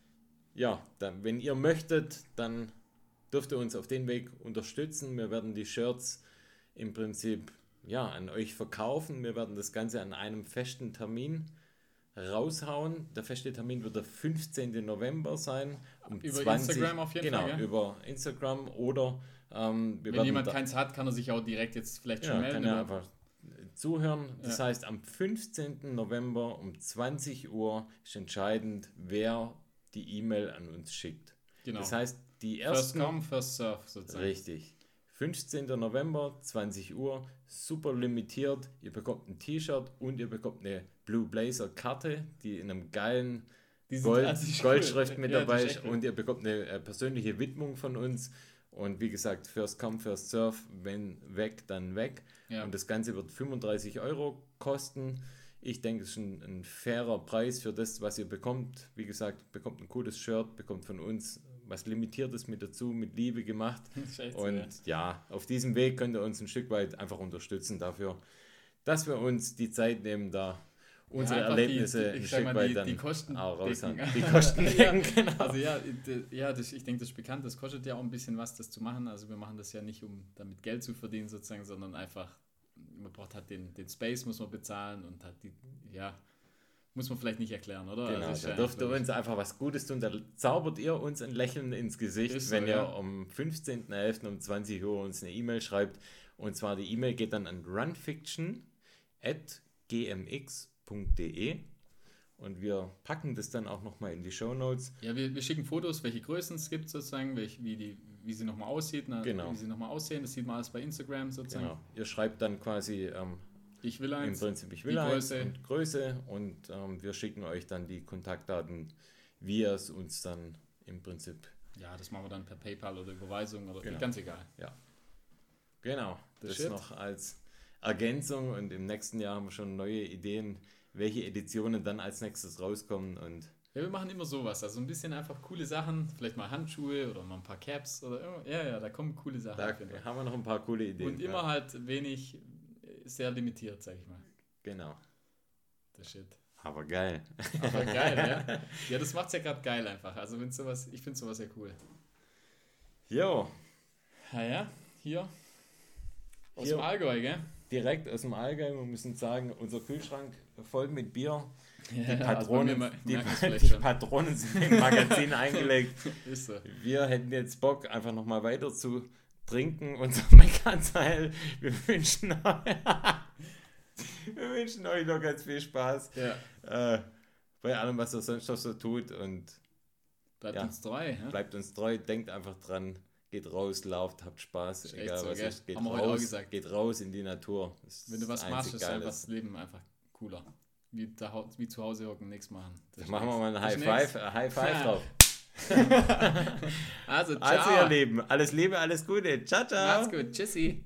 ja, dann, wenn ihr möchtet, dann dürft ihr uns auf den Weg unterstützen. Wir werden die Shirts im Prinzip ja, an euch verkaufen. Wir werden das Ganze an einem festen Termin raushauen. Der feste Termin wird der 15. November sein. Um Über Instagram auf jeden genau, Fall, gell? über Instagram oder ähm, Wenn jemand keins hat, kann er sich auch direkt jetzt vielleicht schon ja, melden. kann oder? einfach zuhören. Das Ja. heißt, am 15. November um 20 Uhr ist entscheidend, wer die E-Mail an uns schickt. genau. Das heißt, die first ersten. come, first serve sozusagen. Richtig. 15. November, 20 Uhr, super limitiert. Ihr bekommt ein T-Shirt und ihr bekommt eine Blue Blazer Karte, die in einem geilen Gold, also, [LAUGHS] Goldschrift mit Ja, dabei ist und ihr bekommt eine äh, persönliche Widmung von uns. Und wie gesagt, first come, first serve, wenn weg, dann weg. Ja. Und das Ganze wird 35 Euro kosten. Ich denke, es ist ein, ein fairer Preis für das, was ihr bekommt. Wie gesagt, bekommt ein cooles Shirt, bekommt von uns was Limitiertes mit dazu, mit Liebe gemacht. [LAUGHS] So, Und ja, auf diesem Weg könnt ihr uns ein Stück weit einfach unterstützen dafür, dass wir uns die Zeit nehmen, da unsere Ja, Erlebnisse die- ich sag mal, die- dann die Kosten auch raushauen. decken. [LAUGHS] Die Kosten Ja. genau. Also ja, ja das, ich denke, das ist bekannt. Das kostet ja auch ein bisschen was, das zu machen. Also wir machen das ja nicht, um damit Geld zu verdienen sozusagen, sondern einfach, man braucht halt den, den Space, muss man bezahlen und hat die, ja, muss man vielleicht nicht erklären, oder? Genau, Also da dürft ihr uns einfach was Gutes tun. Da zaubert ihr uns ein Lächeln ins Gesicht, so, wenn ihr ja. um 15.11. um 20 Uhr uns eine E-Mail schreibt. Und zwar die E-Mail geht dann an runfiction.gmx.de und wir packen das dann auch nochmal in die Show Notes. Ja, wir, wir schicken Fotos, welche Größen es gibt sozusagen, welch, wie, die, wie sie nochmal aussieht, na, Genau. wie sie nochmal aussehen. Das sieht man alles bei Instagram sozusagen. Genau. Ihr schreibt dann quasi ähm, Ich will im eins. Prinzip, ich will eins Größe. und Größe und ähm, wir schicken euch dann die Kontaktdaten, wie ihr es uns dann im Prinzip, Ja, das machen wir dann per PayPal oder Überweisung oder Genau. ganz egal. genau, The das shit. noch als Ergänzung und im nächsten Jahr haben wir schon neue Ideen, welche Editionen dann als nächstes rauskommen und Ja, wir machen immer sowas. Also ein bisschen einfach coole Sachen, vielleicht mal Handschuhe oder mal ein paar Caps oder ja, ja, da kommen coole Sachen. da haben wir noch ein paar coole Ideen. Und immer ja. halt wenig, äh, sehr limitiert, sag ich mal. Genau, Der Shit. aber geil. Aber [LAUGHS] geil, ja. Ja, das macht's ja gerade geil einfach. Also wenn sowas, ich finde sowas ja cool. Jo, Ja, ja, hier. Aus Hier. dem Allgäu, gell? Direkt aus dem Allgäu, wir müssen sagen, unser Kühlschrank voll mit Bier. Ja, Die Patronen, also [LAUGHS] bei mir die, die. Patronen sind im Magazin [LAUGHS] eingelegt. So. Wir hätten jetzt Bock, einfach nochmal weiter zu trinken und so ganz heil. Wir wünschen euch, [LAUGHS] wir wünschen euch noch ganz viel Spaß Ja, äh, bei allem, was ihr sonst noch so tut und bleibt Ja. uns treu. Bleibt uns treu. Denkt einfach dran, geht raus, lauft, habt Spaß, egal so, was gell? ist. Geht Haben wir heute auch raus, gesagt. geht raus in die Natur. Wenn du was machst, ist einfach das Leben einfach cooler. Wie, da, wie zu Hause hocken, nichts machen. Das machen wir mal ein High Five, ein High Five drauf. [LAUGHS] Also, ciao. Also ihr Lieben, alles Liebe, alles Gute. Ciao, ciao. Macht's gut. Tschüssi.